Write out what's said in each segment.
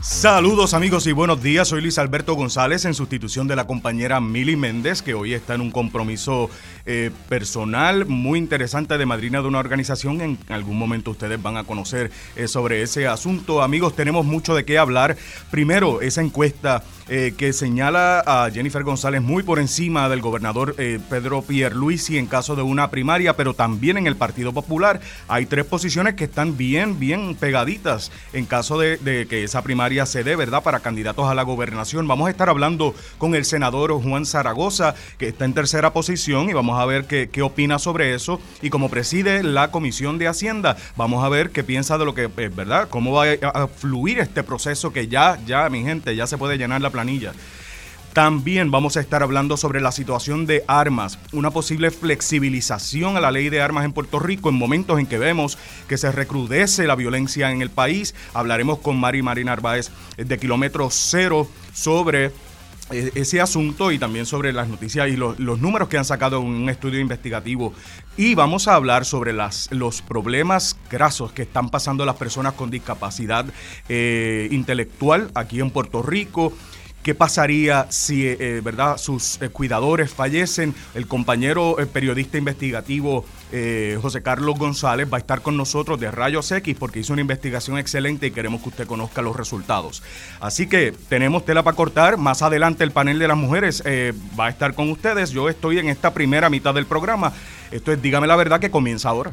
Saludos amigos y buenos días, soy Luis Alberto González en sustitución de la compañera Mili Méndez que hoy está en un compromiso eh, personal muy interesante de madrina de una organización. En algún momento ustedes van a conocer eh, sobre ese asunto. Amigos, tenemos mucho de qué hablar. Primero, esa encuesta eh, que señala a Jennifer González muy por encima del gobernador Pedro Pierluisi en caso de una primaria, pero también en el Partido Popular hay tres posiciones que están bien, bien pegaditas en caso de, de que esa primaria se dé, ¿verdad?, para candidatos a la gobernación. Vamos a estar hablando con el senador Juan Zaragoza, que está en tercera posición, y vamos a ver qué, qué opina sobre eso. Y como preside la Comisión de Hacienda, vamos a ver qué piensa de lo que, eh, ¿verdad?, cómo va a fluir este proceso que ya, ya, mi gente, ya se puede llenar la planilla. También vamos a estar hablando sobre la situación de armas, una posible flexibilización a la ley de armas en Puerto Rico en momentos en que vemos que se recrudece la violencia en el país. Hablaremos con Mari Marina Arbaez de Kilómetro Cero sobre eh, ese asunto y también sobre las noticias y los, números que han sacado en un estudio investigativo. Y vamos a hablar sobre los problemas grasos que están pasando las personas con discapacidad eh, intelectual aquí en Puerto Rico qué pasaría si eh, verdad sus eh, cuidadores fallecen. El compañero eh, periodista investigativo eh, José Carlos González va a estar con nosotros de Rayos X porque hizo una investigación excelente y queremos que usted conozca los resultados. Así que tenemos tela para cortar. Más adelante el panel de las mujeres eh, va a estar con ustedes. Yo estoy en esta primera mitad del programa. Esto es Dígame la verdad que comienza ahora.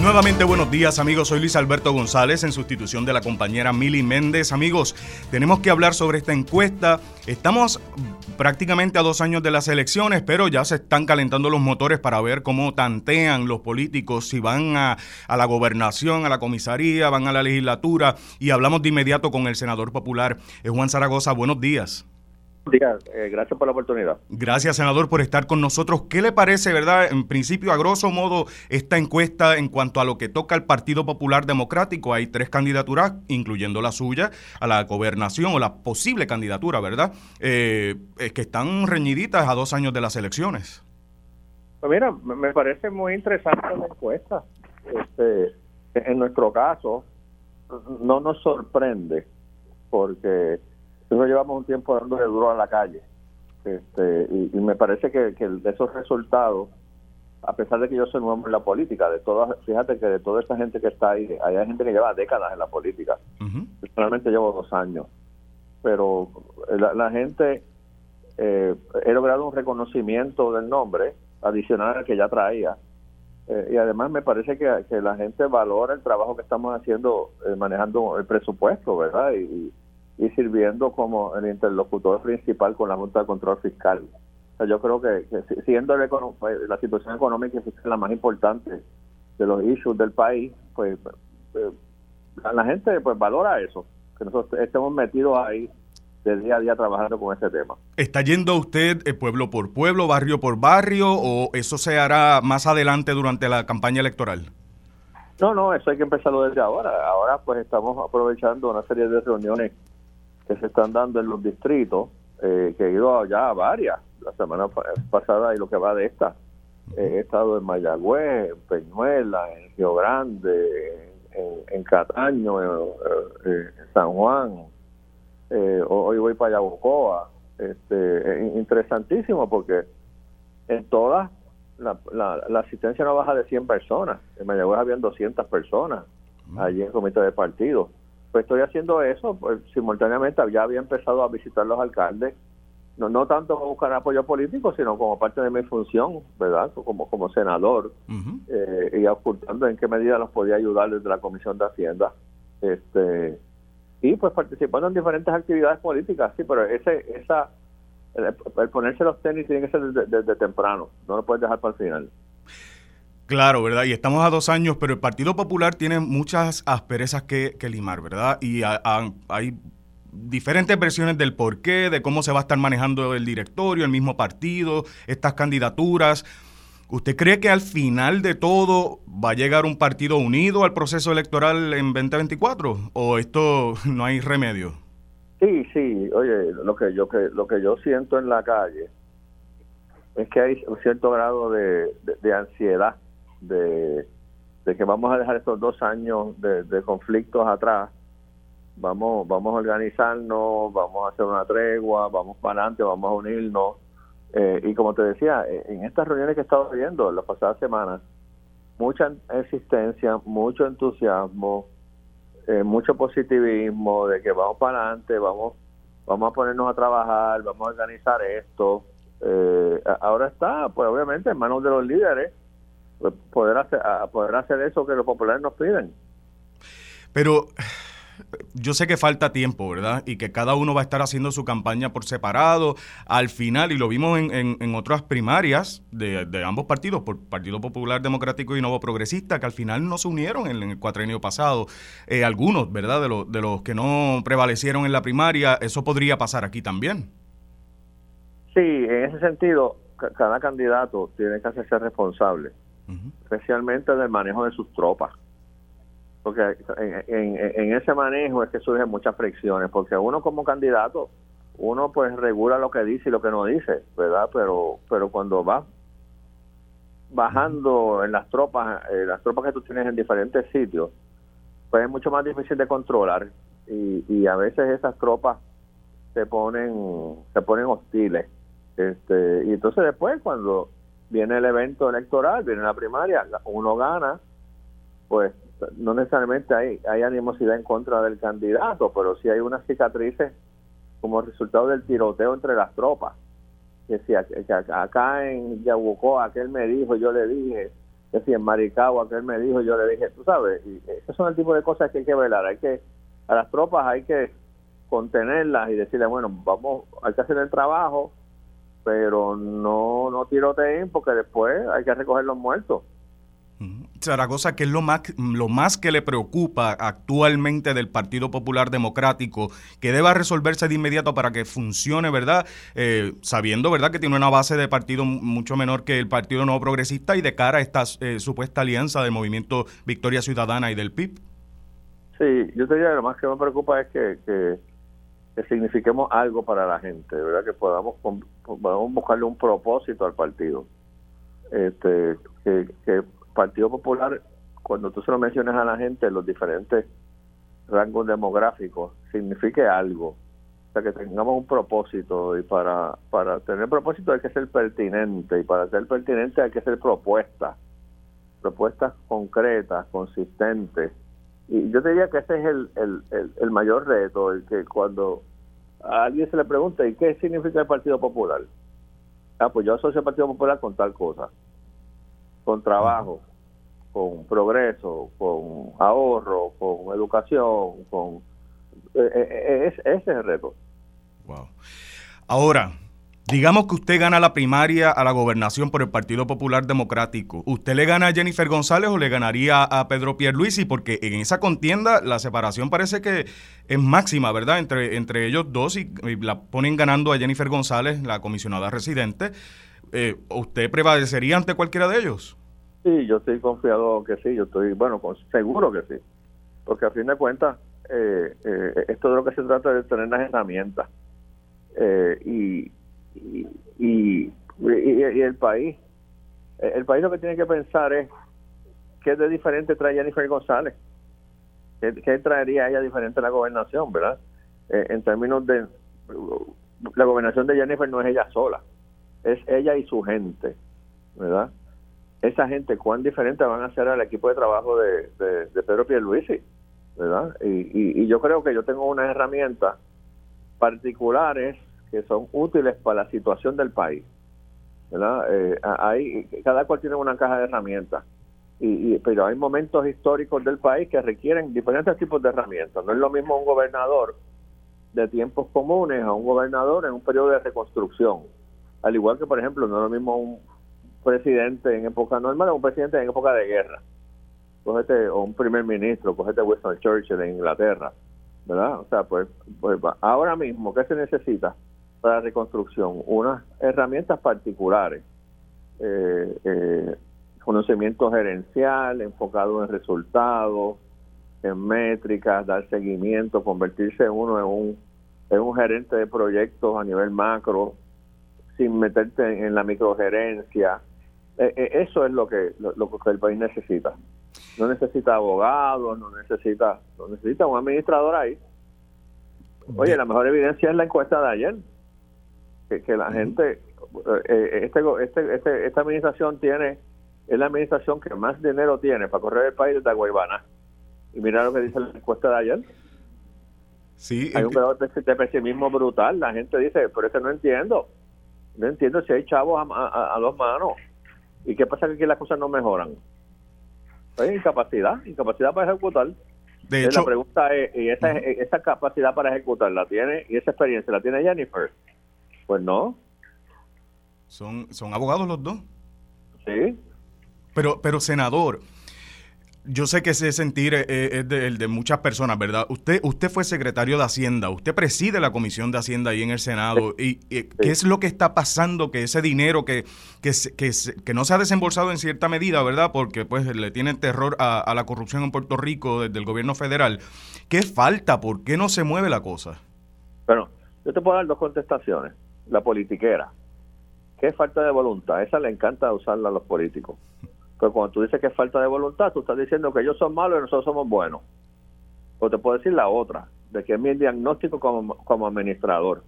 Nuevamente buenos días amigos, soy Luis Alberto González en sustitución de la compañera Mili Méndez. Amigos, tenemos que hablar sobre esta encuesta. Estamos prácticamente a dos años de las elecciones, pero ya se están calentando los motores para ver cómo tantean los políticos, si van a, a la gobernación, a la comisaría, van a la legislatura. Y hablamos de inmediato con el senador popular eh, Juan Zaragoza. Buenos días días, eh, gracias por la oportunidad. Gracias, senador, por estar con nosotros. ¿Qué le parece, verdad, en principio, a grosso modo, esta encuesta en cuanto a lo que toca al Partido Popular Democrático? Hay tres candidaturas, incluyendo la suya, a la gobernación o la posible candidatura, ¿verdad? Eh, que están reñiditas a dos años de las elecciones. Pues mira, me parece muy interesante la encuesta. Este, en nuestro caso, no nos sorprende porque nosotros llevamos un tiempo dándole duro a la calle. Este, y, y me parece que, que, de esos resultados, a pesar de que yo soy nuevo en la política, de todas, fíjate que de toda esta gente que está ahí, hay gente que lleva décadas en la política. Uh -huh. Personalmente llevo dos años. Pero la, la gente, eh, he logrado un reconocimiento del nombre adicional al que ya traía. Eh, y además me parece que, que, la gente valora el trabajo que estamos haciendo eh, manejando el presupuesto, ¿verdad? Y, y sirviendo como el interlocutor principal con la Junta de Control Fiscal. O sea, yo creo que, que siendo el, la situación económica y fiscal la más importante de los issues del país, pues eh, la gente pues valora eso, que nosotros estemos metidos ahí de día a día trabajando con ese tema. ¿Está yendo usted eh, pueblo por pueblo, barrio por barrio, o eso se hará más adelante durante la campaña electoral? No, no, eso hay que empezarlo desde ahora. Ahora pues estamos aprovechando una serie de reuniones que se están dando en los distritos, eh, que he ido ya a varias, la semana pasada y lo que va de esta. Eh, he estado en Mayagüez, en Peñuela, en Río Grande, en, en Cataño, en, en, San Juan, eh, hoy voy para Yabucoa. Este, es interesantísimo porque en todas la, la, la, asistencia no baja de 100 personas. En Mayagüez habían 200 personas allí en el comité de partido pues estoy haciendo eso, pues simultáneamente ya había empezado a visitar los alcaldes, no, no tanto para buscar apoyo político, sino como parte de mi función, ¿verdad? Como, como senador, uh -huh. eh, y ocultando en qué medida los podía ayudar desde la Comisión de Hacienda. este Y pues participando en diferentes actividades políticas, sí, pero ese esa el, el ponerse los tenis tiene que ser desde, desde temprano, no lo puedes dejar para el final. Claro, ¿verdad? Y estamos a dos años, pero el Partido Popular tiene muchas asperezas que, limar, ¿verdad? Y a, a, hay diferentes versiones del porqué, de cómo se va a estar manejando el directorio, el mismo partido, estas candidaturas. ¿Usted cree que al final de todo va a llegar un partido unido al proceso electoral en 2024 o esto no hay remedio? Sí, sí. Oye, lo que yo que lo que yo siento en la calle es que hay un cierto grado de, ansiedad de, que vamos a dejar estos dos años de, de conflictos atrás vamos vamos a organizarnos, vamos a hacer una tregua, vamos para adelante, vamos a unirnos eh, y como te decía, eh, en estas reuniones que he estado viendo en las pasadas semanas, mucha existencia, mucho entusiasmo, eh, mucho positivismo de que vamos para adelante, vamos, vamos a ponernos a trabajar, vamos a organizar esto. ahora está, pues obviamente, en manos de los líderes poder hacer, poder hacer eso que los populares nos piden. Pero yo sé que falta tiempo, ¿verdad? Y que cada uno va a estar haciendo su campaña por separado. Al final, y lo vimos en, en, otras primarias de, ambos partidos, por Partido Popular Democrático y Nuevo Progresista, que al final no se unieron en, el cuatrenio pasado. Eh, algunos, ¿verdad? De, los de los que no prevalecieron en la primaria, eso podría pasar aquí también. Sí, en ese sentido, cada candidato tiene que hacerse responsable, especialmente del manejo de sus tropas porque en, ese manejo es que surgen muchas fricciones, porque uno como candidato, uno pues regula lo que dice y lo que no dice, ¿verdad? Pero pero cuando va bajando en las tropas, eh, las tropas que tú tienes en diferentes sitios, pues es mucho más difícil de controlar y, y a veces esas tropas se ponen se ponen hostiles. Este, y entonces después cuando viene el evento electoral, viene la primaria, uno gana, pues no necesariamente hay, hay animosidad en contra del candidato, pero sí hay unas cicatrices como resultado del tiroteo entre las tropas. Que si acá en Yabucó aquel me dijo, yo le dije, que si en Maricao aquel me dijo, yo le dije, tú sabes, y esos son el tipo de cosas que hay que velar, hay que, a las tropas hay que contenerlas y decirle, bueno, vamos, hay que hacer el trabajo, pero no, no tiroteen porque después hay que recoger los muertos. Zaragoza, ¿qué es lo más, lo más que le preocupa actualmente del Partido Popular Democrático que deba resolverse de inmediato para que funcione, ¿verdad? Eh, sabiendo, ¿verdad?, que tiene una base de partido mucho menor que el Partido Nuevo Progresista y de cara a esta eh, supuesta alianza del Movimiento Victoria Ciudadana y del PIB. Sí, yo te diría que lo más que me preocupa es que, que, signifiquemos algo para la gente, ¿verdad? Que podamos, podamos buscarle un propósito al partido. Este, que, que Partido Popular, cuando tú se lo mencionas a la gente, los diferentes rangos demográficos, signifique algo. O sea, que tengamos un propósito y para, para tener propósito hay que ser pertinente y para ser pertinente hay que ser propuestas, propuestas concretas, consistentes. Y yo diría que ese es el, el, el, mayor reto, el que cuando a alguien se le pregunta, ¿y qué significa el Partido Popular? Ah, pues yo asocio el Partido Popular con tal cosa, con trabajo, con progreso, con ahorro, con educación, con eh, eh, eh, es, ese es el reto. Wow. Ahora, digamos que usted gana la primaria a la gobernación por el Partido Popular Democrático. ¿Usted le gana a Jennifer González o le ganaría a Pedro Pierluisi? Porque en esa contienda la separación parece que es máxima, ¿verdad? Entre, entre ellos dos y, la ponen ganando a Jennifer González, la comisionada residente. ¿Usted prevalecería ante cualquiera de ellos? Sí, yo estoy confiado que sí, yo estoy, bueno, seguro que sí, porque a fin de cuentas, eh, eh, esto de lo que se trata es de tener las herramientas eh, y, y, y, el país, el país lo que tiene que pensar es qué de diferente trae Jennifer González, qué, qué traería ella diferente a la gobernación, ¿verdad? en términos de, la gobernación de Jennifer no es ella sola, es ella y su gente, ¿verdad? esa gente cuán diferente van a ser al equipo de trabajo de, de, Pedro Pierluisi, ¿verdad? Y, yo creo que yo tengo unas herramientas particulares que son útiles para la situación del país, ¿verdad? Eh, cada cual tiene una caja de herramientas, y, pero hay momentos históricos del país que requieren diferentes tipos de herramientas. No es lo mismo un gobernador de tiempos comunes a un gobernador en un periodo de reconstrucción. Al igual que, por ejemplo, no es lo mismo un, presidente en época normal o un presidente en época de guerra. Cógete, o un primer ministro, cógete Winston Churchill en Inglaterra. ¿verdad? O sea, pues, pues ahora mismo, ¿qué se necesita para reconstrucción? Unas herramientas particulares, eh, eh, conocimiento gerencial, enfocado en resultados, en métricas, dar seguimiento, convertirse uno en un, en un gerente de proyectos a nivel macro, sin meterte en, la microgerencia. Eh, eh, eso es lo que, lo, que el país necesita. No necesita abogados, no necesita, no necesita un administrador ahí. Oye, la mejor evidencia es la encuesta de ayer, que, que la gente, eh, este, este, este, esta administración tiene, es la administración que más dinero tiene para correr el país desde Guaybana. Y mira lo que dice la encuesta de ayer. Sí, hay un grado de, pesimismo brutal. La gente dice, pero es que no entiendo. No entiendo si hay chavos a, dos manos. ¿Y qué pasa que aquí las cosas no mejoran? Hay incapacidad, incapacidad para ejecutar. De hecho, la pregunta es, ¿y esa, esa capacidad para ejecutar la tiene y esa experiencia la tiene Jennifer? Pues no. Son, son abogados los dos. Sí. Pero, pero senador, yo sé que ese sentir es, el de, muchas personas, ¿verdad? Usted, usted fue secretario de Hacienda, usted preside la Comisión de Hacienda ahí en el Senado. ¿Y, qué es lo que está pasando? Que ese dinero que, que, que, que, no se ha desembolsado en cierta medida, ¿verdad? Porque pues le tienen terror a, la corrupción en Puerto Rico desde el gobierno federal. ¿Qué falta? ¿Por qué no se mueve la cosa? Bueno, yo te puedo dar dos contestaciones. La politiquera. ¿Qué falta de voluntad? Esa le encanta usarla a los políticos. Pero cuando tú dices que es falta de voluntad, tú estás diciendo que ellos son malos y nosotros somos buenos. O te puedo decir la otra, de que es mi diagnóstico como, como administrador.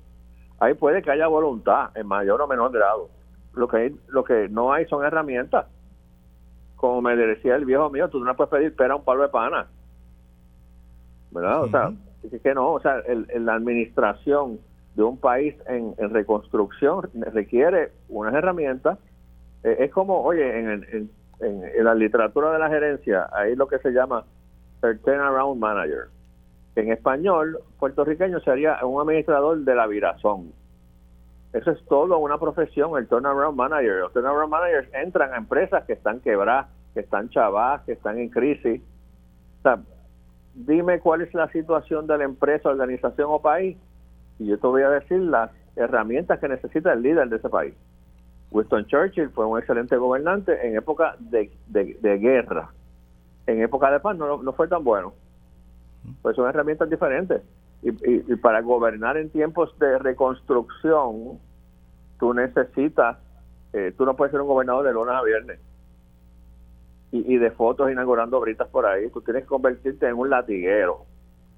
Ahí puede que haya voluntad en mayor o menor grado. Lo que, lo que no hay son herramientas. Como me decía el viejo mío, tú no puedes pedir pera a un palo de pana. ¿Verdad? O sea, es que no, o sea, el, la administración de un país en, reconstrucción requiere unas herramientas. Eh, es como, oye, en, en, en, la literatura de la gerencia hay lo que se llama el turnaround manager. En español, puertorriqueño sería un administrador de la virazón. Eso es todo una profesión, el turnaround manager. Los turnaround managers entran a empresas que están quebradas, que están chavadas, que están en crisis. O sea, dime cuál es la situación de la empresa, organización o país y yo te voy a decir las herramientas que necesita el líder de ese país. Winston Churchill fue un excelente gobernante en época de, guerra. En época de paz no, no fue tan bueno. Pues son herramientas diferentes. Y, para gobernar en tiempos de reconstrucción, tú necesitas, eh, tú no puedes ser un gobernador de lunes a viernes. Y, y de fotos inaugurando britas por ahí. Tú tienes que convertirte en un latiguero.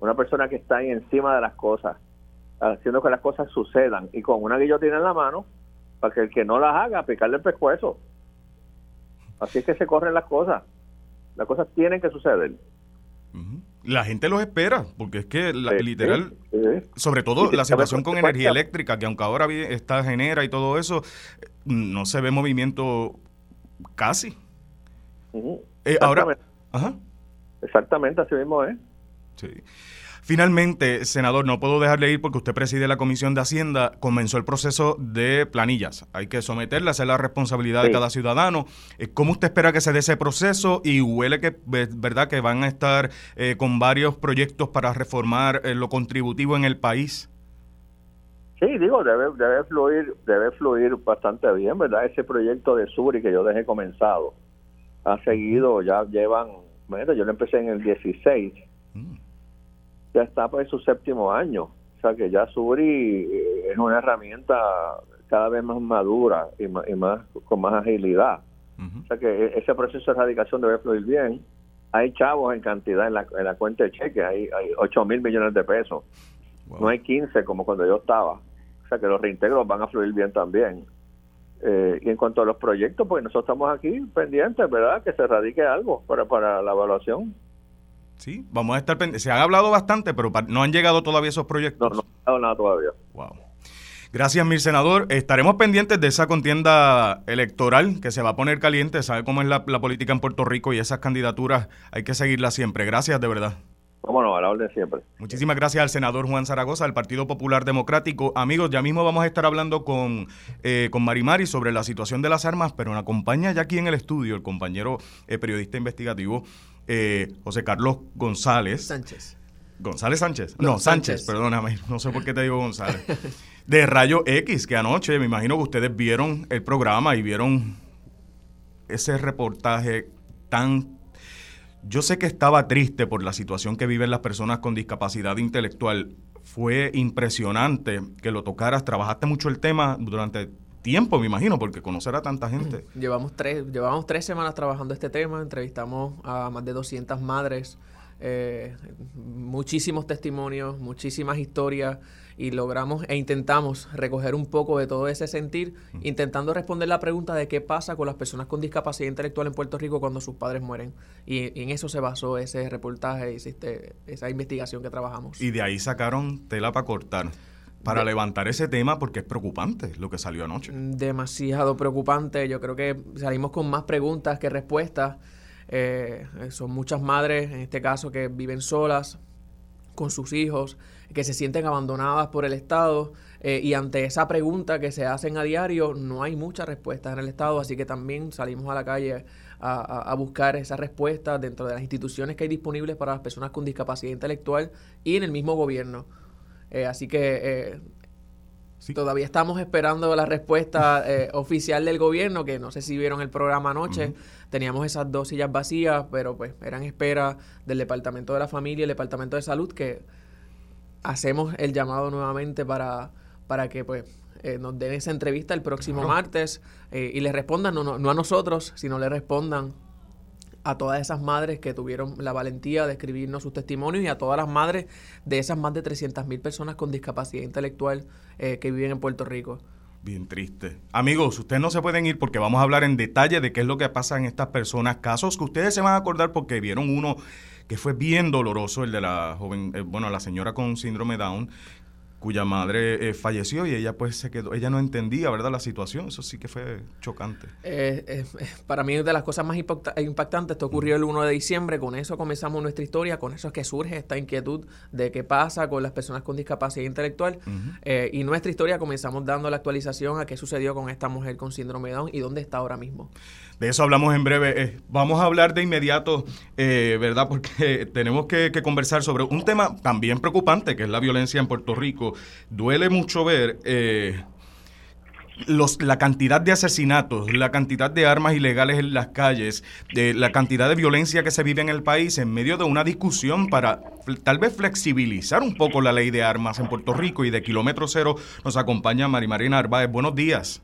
Una persona que está ahí encima de las cosas, haciendo que las cosas sucedan. Y con una guillotina en la mano, para que el que no las haga, picarle el pescuezo. Así es que se corren las cosas. Las cosas tienen que suceder. La gente los espera, porque es que literal, sobre todo la situación con energía eléctrica, que aunque ahora está genera y todo eso, no se ve movimiento casi. Eh, ahora, Exactamente, así mismo es. Sí. Finalmente, senador, no puedo dejarle ir porque usted preside la Comisión de Hacienda, comenzó el proceso de planillas. Hay que someterlas, es la responsabilidad de cada ciudadano. Eh, ¿Cómo usted espera que se dé ese proceso? Y huele que, verdad, que van a estar eh, con varios proyectos para reformar eh, lo contributivo en el país. Sí, digo, debe, debe fluir, debe fluir bastante bien, ¿verdad? Ese proyecto de Suri que yo dejé comenzado ha seguido, ya llevan, bueno, yo lo empecé en el 16 ya está por su séptimo año. O sea que ya Suri eh, es una herramienta cada vez más madura y más, con más agilidad. O sea que e, ese proceso de erradicación debe fluir bien. Hay chavos en cantidad en la, en la cuenta de cheque, hay, hay 8 mil millones de pesos. No hay 15 como cuando yo estaba. O sea que los reintegros van a fluir bien también. Eh, y en cuanto a los proyectos, pues nosotros estamos aquí pendientes, ¿verdad? Que se erradique algo para, para la evaluación. Sí, vamos a estar pendientes. Se han hablado bastante, pero no han llegado todavía esos proyectos. No, no ha llegado nada todavía. Wow. Gracias, mi senador. Estaremos pendientes de esa contienda electoral que se va a poner caliente. Sabe cómo es la, política en Puerto Rico y esas candidaturas hay que seguirlas siempre. Gracias, de verdad. Cómo no, a la orden siempre. Muchísimas gracias al senador Juan Zaragoza del Partido Popular Democrático. Amigos, ya mismo vamos a estar hablando con, eh, con Marimari sobre la situación de las armas, pero me acompaña ya aquí en el estudio el compañero eh, periodista investigativo eh, José Carlos González. Sánchez. González Sánchez. No, Sánchez, perdóname. No sé por qué te digo González. De Rayo X, que anoche me imagino que ustedes vieron el programa y vieron ese reportaje tan... Yo sé que estaba triste por la situación que viven las personas con discapacidad intelectual. Fue impresionante que lo tocaras. Trabajaste mucho el tema durante tiempo, me imagino, porque conocer a tanta gente. Llevamos tres, llevamos tres semanas trabajando este tema, entrevistamos a más de 200 madres, eh, muchísimos testimonios, muchísimas historias y logramos e intentamos recoger un poco de todo ese sentir, intentando responder la pregunta de qué pasa con las personas con discapacidad intelectual en Puerto Rico cuando sus padres mueren. Y, en eso se basó ese reportaje y esa investigación que trabajamos. Y de ahí sacaron tela para cortar para levantar ese tema porque es preocupante lo que salió anoche. Demasiado preocupante. Yo creo que salimos con más preguntas que respuestas. Eh, son muchas madres, en este caso, que viven solas con sus hijos, que se sienten abandonadas por el Estado. Eh, y ante esa pregunta que se hacen a diario, no hay muchas respuestas en el Estado, así que también salimos a la calle a, a buscar esas respuestas dentro de las instituciones que hay disponibles para las personas con discapacidad intelectual y en el mismo gobierno. Eh, así que eh, todavía estamos esperando la respuesta eh, oficial del gobierno, que no sé si vieron el programa anoche. Teníamos esas dos sillas vacías, pero pues eran espera del Departamento de la Familia y el Departamento de Salud, que hacemos el llamado nuevamente para, para que pues nos den esa entrevista el próximo martes y le respondan, no, no, a nosotros, sino le respondan a todas esas madres que tuvieron la valentía de escribirnos sus testimonios y a todas las madres de esas más de 300.000 personas con discapacidad intelectual eh, que viven en Puerto Rico. Bien triste. Amigos, ustedes no se pueden ir porque vamos a hablar en detalle de qué es lo que pasa en estas personas, casos que ustedes se van a acordar porque vieron uno que fue bien doloroso, el de la joven, eh, bueno, la señora con síndrome Down, cuya madre eh, falleció y ella pues se quedó, ella no entendía, ¿verdad? La situación, eso sí que fue chocante. Eh, eh, para mí de las cosas más impactantes, esto ocurrió el 1 de diciembre, con eso comenzamos nuestra historia, con eso es que surge esta inquietud de qué pasa con las personas con discapacidad intelectual y nuestra historia comenzamos dando la actualización a qué sucedió con esta mujer con síndrome Down y dónde está ahora mismo. De eso hablamos en breve. vamos a hablar de inmediato, ¿verdad? Porque tenemos que conversar sobre un tema también preocupante, que es la violencia en Puerto Rico duele mucho ver eh, los, la cantidad de asesinatos, la cantidad de armas ilegales en las calles, de la cantidad de violencia que se vive en el país en medio de una discusión para tal vez flexibilizar un poco la ley de armas en Puerto Rico y de kilómetro cero nos acompaña Marimarina Arbaez. Buenos días.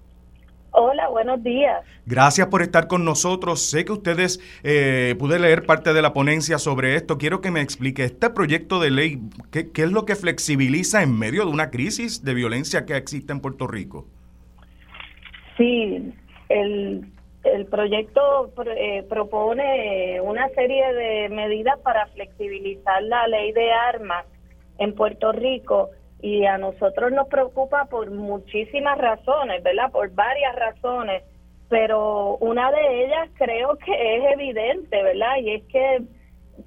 Hola, buenos días. Gracias por estar con nosotros. Sé que ustedes, eh, pude leer parte de la ponencia sobre esto. Quiero que me explique este proyecto de ley, ¿qué, es lo que flexibiliza en medio de una crisis de violencia que existe en Puerto Rico? Sí, el, el proyecto eh, propone una serie de medidas para flexibilizar la ley de armas en Puerto Rico y a nosotros nos preocupa por muchísimas razones, ¿verdad? Por varias razones, pero una de ellas creo que es evidente, ¿verdad? Y es que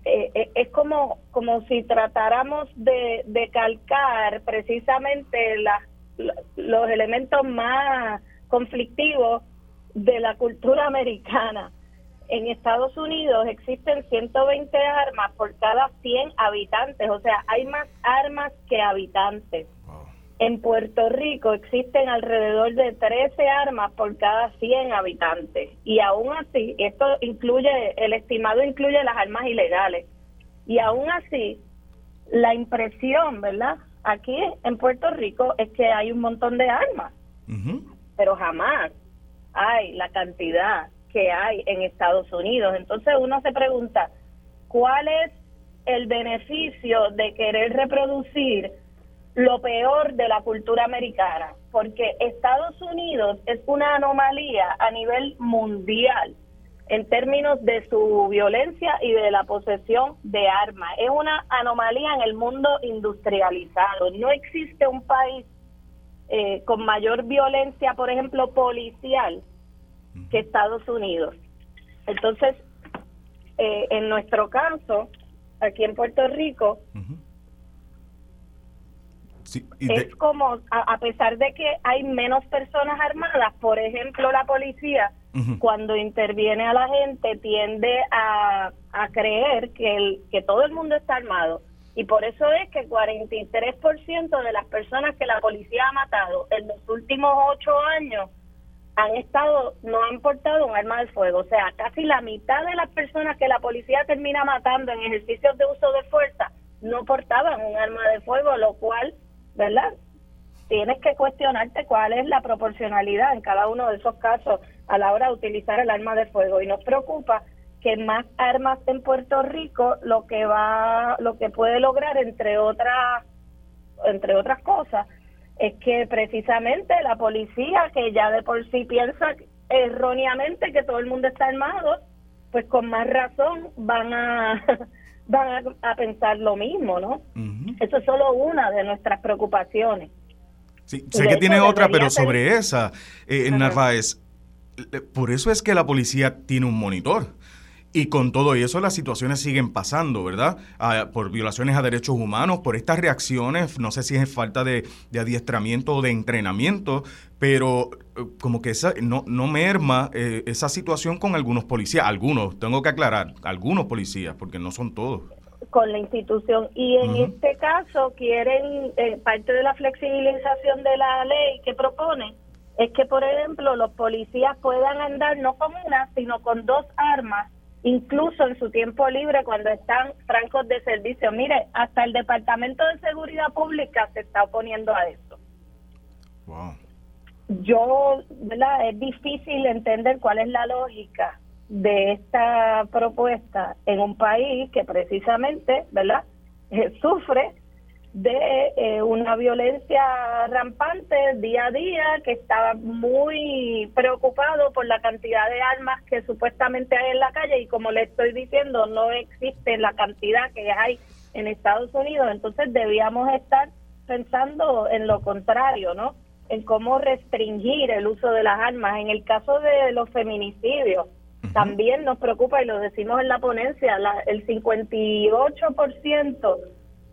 eh, eh, es como, como si tratáramos de, de calcar precisamente los elementos más conflictivos de la cultura americana en Estados Unidos existen 120 armas por cada 100 habitantes, o sea, hay más armas que habitantes. En Puerto Rico existen alrededor de 13 armas por cada 100 habitantes. Y aún así, esto incluye, el estimado incluye las armas ilegales. Y aún así, la impresión, ¿verdad? Aquí en Puerto Rico es que hay un montón de armas, pero jamás hay la cantidad que hay en Estados Unidos. Entonces uno se pregunta, ¿cuál es el beneficio de querer reproducir lo peor de la cultura americana? Porque Estados Unidos es una anomalía a nivel mundial en términos de su violencia y de la posesión de armas. Es una anomalía en el mundo industrializado. No existe un país eh, con mayor violencia, por ejemplo, policial, que Estados Unidos. Entonces, eh, en nuestro caso, aquí en Puerto Rico, es como, a, pesar de que hay menos personas armadas, por ejemplo, la policía, cuando interviene a la gente, tiende a, a creer que, el, que todo el mundo está armado. Y por eso es que 43% de las personas que la policía ha matado en los últimos ocho años han estado, no han portado un arma de fuego. O sea, casi la mitad de las personas que la policía termina matando en ejercicios de uso de fuerza no portaban un arma de fuego, lo cual, ¿verdad? Tienes que cuestionarte cuál es la proporcionalidad en cada uno de esos casos a la hora de utilizar el arma de fuego. Y nos preocupa que más armas en Puerto Rico lo que va, lo que puede lograr, entre otras, entre otras cosas, es que precisamente la policía, que ya de por sí piensa erróneamente que todo el mundo está armado, pues con más razón van a van a, pensar lo mismo, ¿no? Eso es solo una de nuestras preocupaciones. Sí, sé que tiene otra, pero sobre esa, eh, Narváez, por eso es que la policía tiene un monitor. Y con todo eso las situaciones siguen pasando, ¿verdad? Ah, por violaciones a derechos humanos, por estas reacciones, no sé si es falta de, adiestramiento o de entrenamiento, pero eh, como que esa, no, no merma eh, esa situación con algunos policías, algunos, tengo que aclarar, algunos policías, porque no son todos. Con la institución. Y en este caso quieren, eh, parte de la flexibilización de la ley que propone, es que, por ejemplo, los policías puedan andar no con una, sino con dos armas incluso en su tiempo libre cuando están francos de servicio. Mire, hasta el Departamento de Seguridad Pública se está oponiendo a esto. Yo, ¿verdad? Es difícil entender cuál es la lógica de esta propuesta en un país que precisamente, ¿verdad? sufre de eh, una violencia rampante día a día, que estaba muy preocupado por la cantidad de armas que supuestamente hay en la calle y como le estoy diciendo, no existe la cantidad que hay en Estados Unidos, entonces debíamos estar pensando en lo contrario, ¿no? En cómo restringir el uso de las armas. En el caso de los feminicidios, también nos preocupa y lo decimos en la ponencia, la, el 58%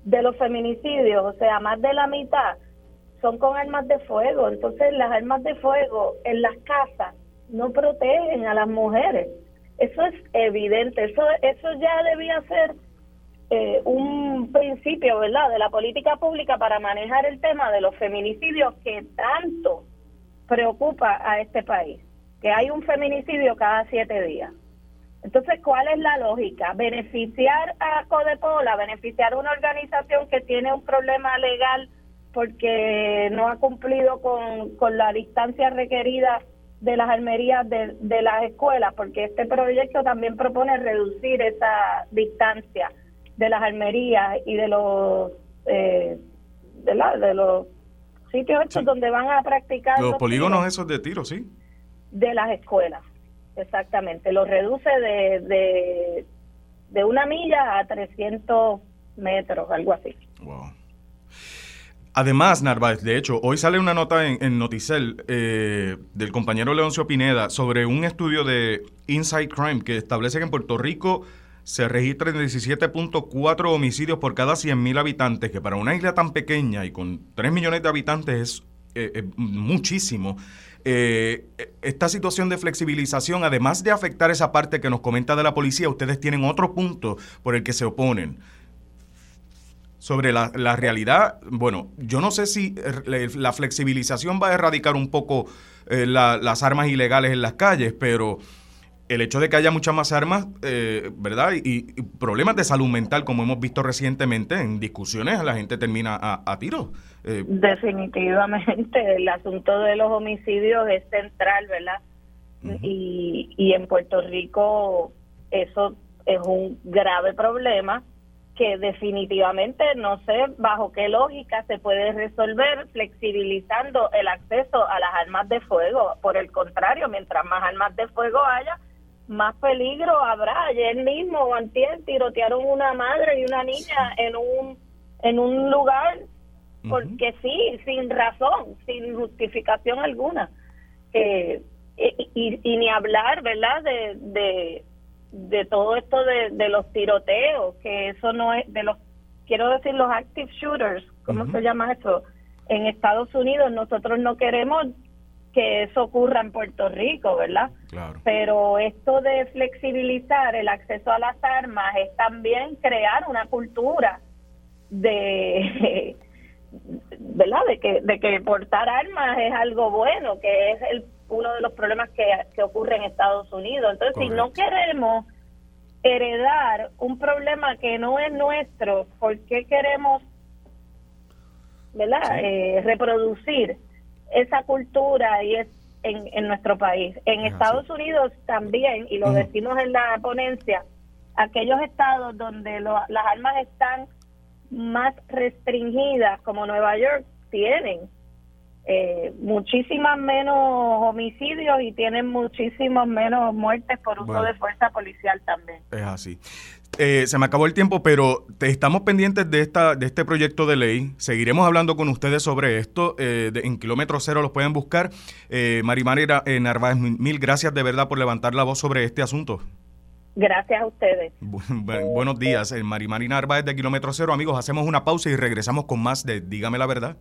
de los feminicidios, o sea, más de la mitad, son con armas de fuego. Entonces, las armas de fuego en las casas no protegen a las mujeres. Eso es evidente. Eso, eso ya debía ser eh, un principio, ¿verdad?, de la política pública para manejar el tema de los feminicidios que tanto preocupa a este país. Que hay un feminicidio cada siete días. Entonces, ¿cuál es la lógica? Beneficiar a Codepola, beneficiar a una organización que tiene un problema legal porque no ha cumplido con, con la distancia requerida de las armerías de, de, las escuelas, porque este proyecto también propone reducir esa distancia de las armerías y de los eh, de, la, de los sitios donde van a practicar los, polígonos esos de tiro, sí, de las escuelas. Exactamente, lo reduce de, de, de una milla a 300 metros, algo así. Wow. Además, Narváez, de hecho, hoy sale una nota en, Noticel eh, del compañero Leoncio Pineda sobre un estudio de Inside Crime que establece que en Puerto Rico se registran 17.4 homicidios por cada 100.000 habitantes, que para una isla tan pequeña y con 3 millones de habitantes es eh, muchísimo. Eh, esta situación de flexibilización, además de afectar esa parte que nos comenta de la policía, ustedes tienen otro punto por el que se oponen. Sobre la, realidad, bueno, yo no sé si la flexibilización va a erradicar un poco eh, las armas ilegales en las calles, pero el hecho de que haya muchas más armas, eh, ¿verdad? Y, problemas de salud mental, como hemos visto recientemente en discusiones, la gente termina a, a tiros. Eh, Definitivamente, el asunto de los homicidios es central, ¿verdad? y, y en Puerto Rico eso es un grave problema que definitivamente no sé bajo qué lógica se puede resolver flexibilizando el acceso a las armas de fuego. Por el contrario, mientras más armas de fuego haya, más peligro habrá. Ayer mismo o antier tirotearon una madre y una niña en un en un lugar porque sí, sin razón, sin justificación alguna. Eh, y, y, ni hablar, ¿verdad? De, de, de todo esto de, de, los tiroteos, que eso no es de los, quiero decir, los active shooters, ¿cómo se llama eso? En Estados Unidos nosotros no queremos que eso ocurra en Puerto Rico, ¿verdad? Pero esto de flexibilizar el acceso a las armas es también crear una cultura de verdad de que de que portar armas es algo bueno que es el, uno de los problemas que, que ocurre en Estados Unidos. Entonces si no queremos heredar un problema que no es nuestro ¿por qué queremos verdad eh, reproducir esa cultura y es en, en nuestro país en Estados Unidos también y lo decimos en la ponencia aquellos estados donde las armas están más restringidas, como Nueva York, tienen eh, muchísimas menos homicidios y tienen muchísimas menos muertes por uso de fuerza policial también. Es así. Eh, se me acabó el tiempo, pero estamos pendientes de esta de este proyecto de ley. Seguiremos hablando con ustedes sobre esto. Eh, en Kilómetro Cero los pueden buscar. Eh, Marimari Narváez, mil gracias de verdad por levantar la voz sobre este asunto. Gracias a ustedes. buenos días, el Mari Marina Arbaez de Kilómetro Cero. Amigos, hacemos una pausa y regresamos con más de Dígame la Verdad.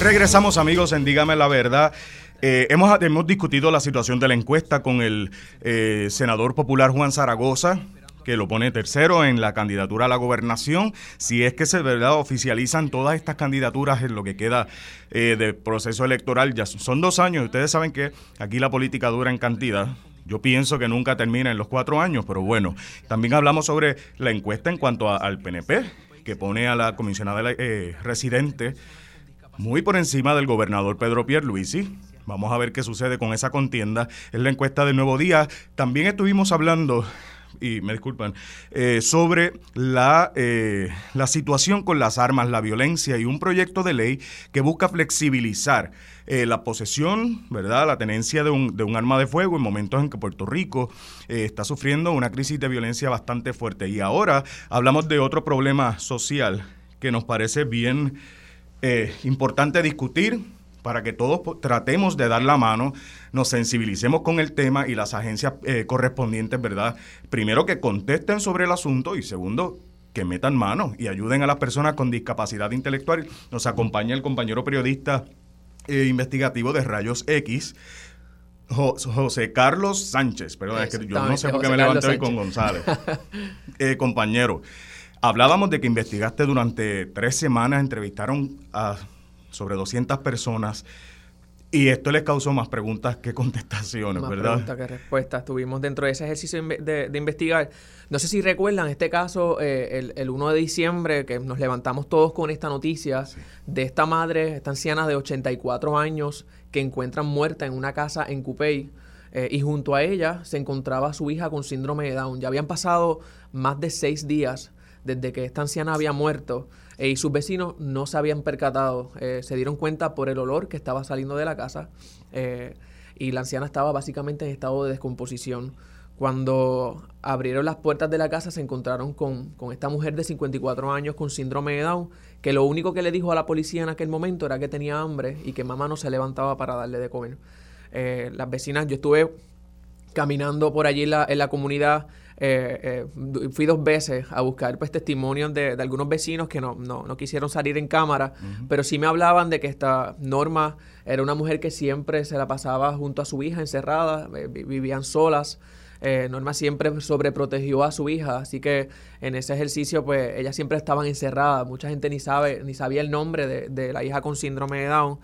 Regresamos amigos en Dígame la Verdad. Eh, hemos, hemos discutido la situación de la encuesta con el eh, senador popular Juan Zaragoza que lo pone tercero en la candidatura a la gobernación. Si es que se verdad oficializan todas estas candidaturas en lo que queda eh, del proceso electoral, ya son dos años. Ustedes saben que aquí la política dura en cantidad. Yo pienso que nunca termina en los cuatro años, pero bueno, también hablamos sobre la encuesta en cuanto al PNP, que pone a la comisionada eh, residente muy por encima del gobernador Pedro Pierluisi. Vamos a ver qué sucede con esa contienda. En la encuesta del Nuevo Día también estuvimos hablando y me disculpan, eh, sobre la, eh, la situación con las armas, la violencia y un proyecto de ley que busca flexibilizar eh, la posesión, ¿verdad? La tenencia de un, de un, arma de fuego en momentos en que Puerto Rico está sufriendo una crisis de violencia bastante fuerte. Y ahora hablamos de otro problema social que nos parece bien importante discutir para que todos tratemos de dar la mano, nos sensibilicemos con el tema y las agencias eh, correspondientes, ¿verdad? Primero que contesten sobre el asunto y segundo que metan mano y ayuden a las personas con discapacidad intelectual. Nos acompaña el compañero periodista eh, investigativo de Rayos X. José Carlos Sánchez, perdón, es que yo no sé por qué me levanté hoy con González. Eh, compañero, hablábamos de que investigaste durante tres semanas, entrevistaron a sobre 200 personas. Y esto les causó más preguntas que contestaciones, más ¿verdad? Preguntas que respuestas. Estuvimos dentro de ese ejercicio de, investigar. No sé si recuerdan este caso, eh, el, 1 de diciembre, que nos levantamos todos con esta noticia de esta madre, esta anciana de 84 años, que encuentran muerta en una casa en Cupey. Eh, y junto a ella se encontraba su hija con síndrome de Down. Ya habían pasado más de seis días desde que esta anciana había muerto. Eh, y sus vecinos no se habían percatado, eh, se dieron cuenta por el olor que estaba saliendo de la casa eh, y la anciana estaba básicamente en estado de descomposición. Cuando abrieron las puertas de la casa se encontraron con, con, esta mujer de 54 años con síndrome de Down, que lo único que le dijo a la policía en aquel momento era que tenía hambre y que mamá no se levantaba para darle de comer. las vecinas, yo estuve caminando por allí la, en la comunidad eh, eh, fui dos veces a buscar pues testimonios de, algunos vecinos que no, no, quisieron salir en cámara, pero sí me hablaban de que esta Norma era una mujer que siempre se la pasaba junto a su hija encerrada, eh, vivían solas. Norma siempre sobreprotegió a su hija, así que en ese ejercicio, pues, ellas siempre estaban encerradas. Mucha gente ni sabe, ni sabía el nombre de, de la hija con síndrome de Down.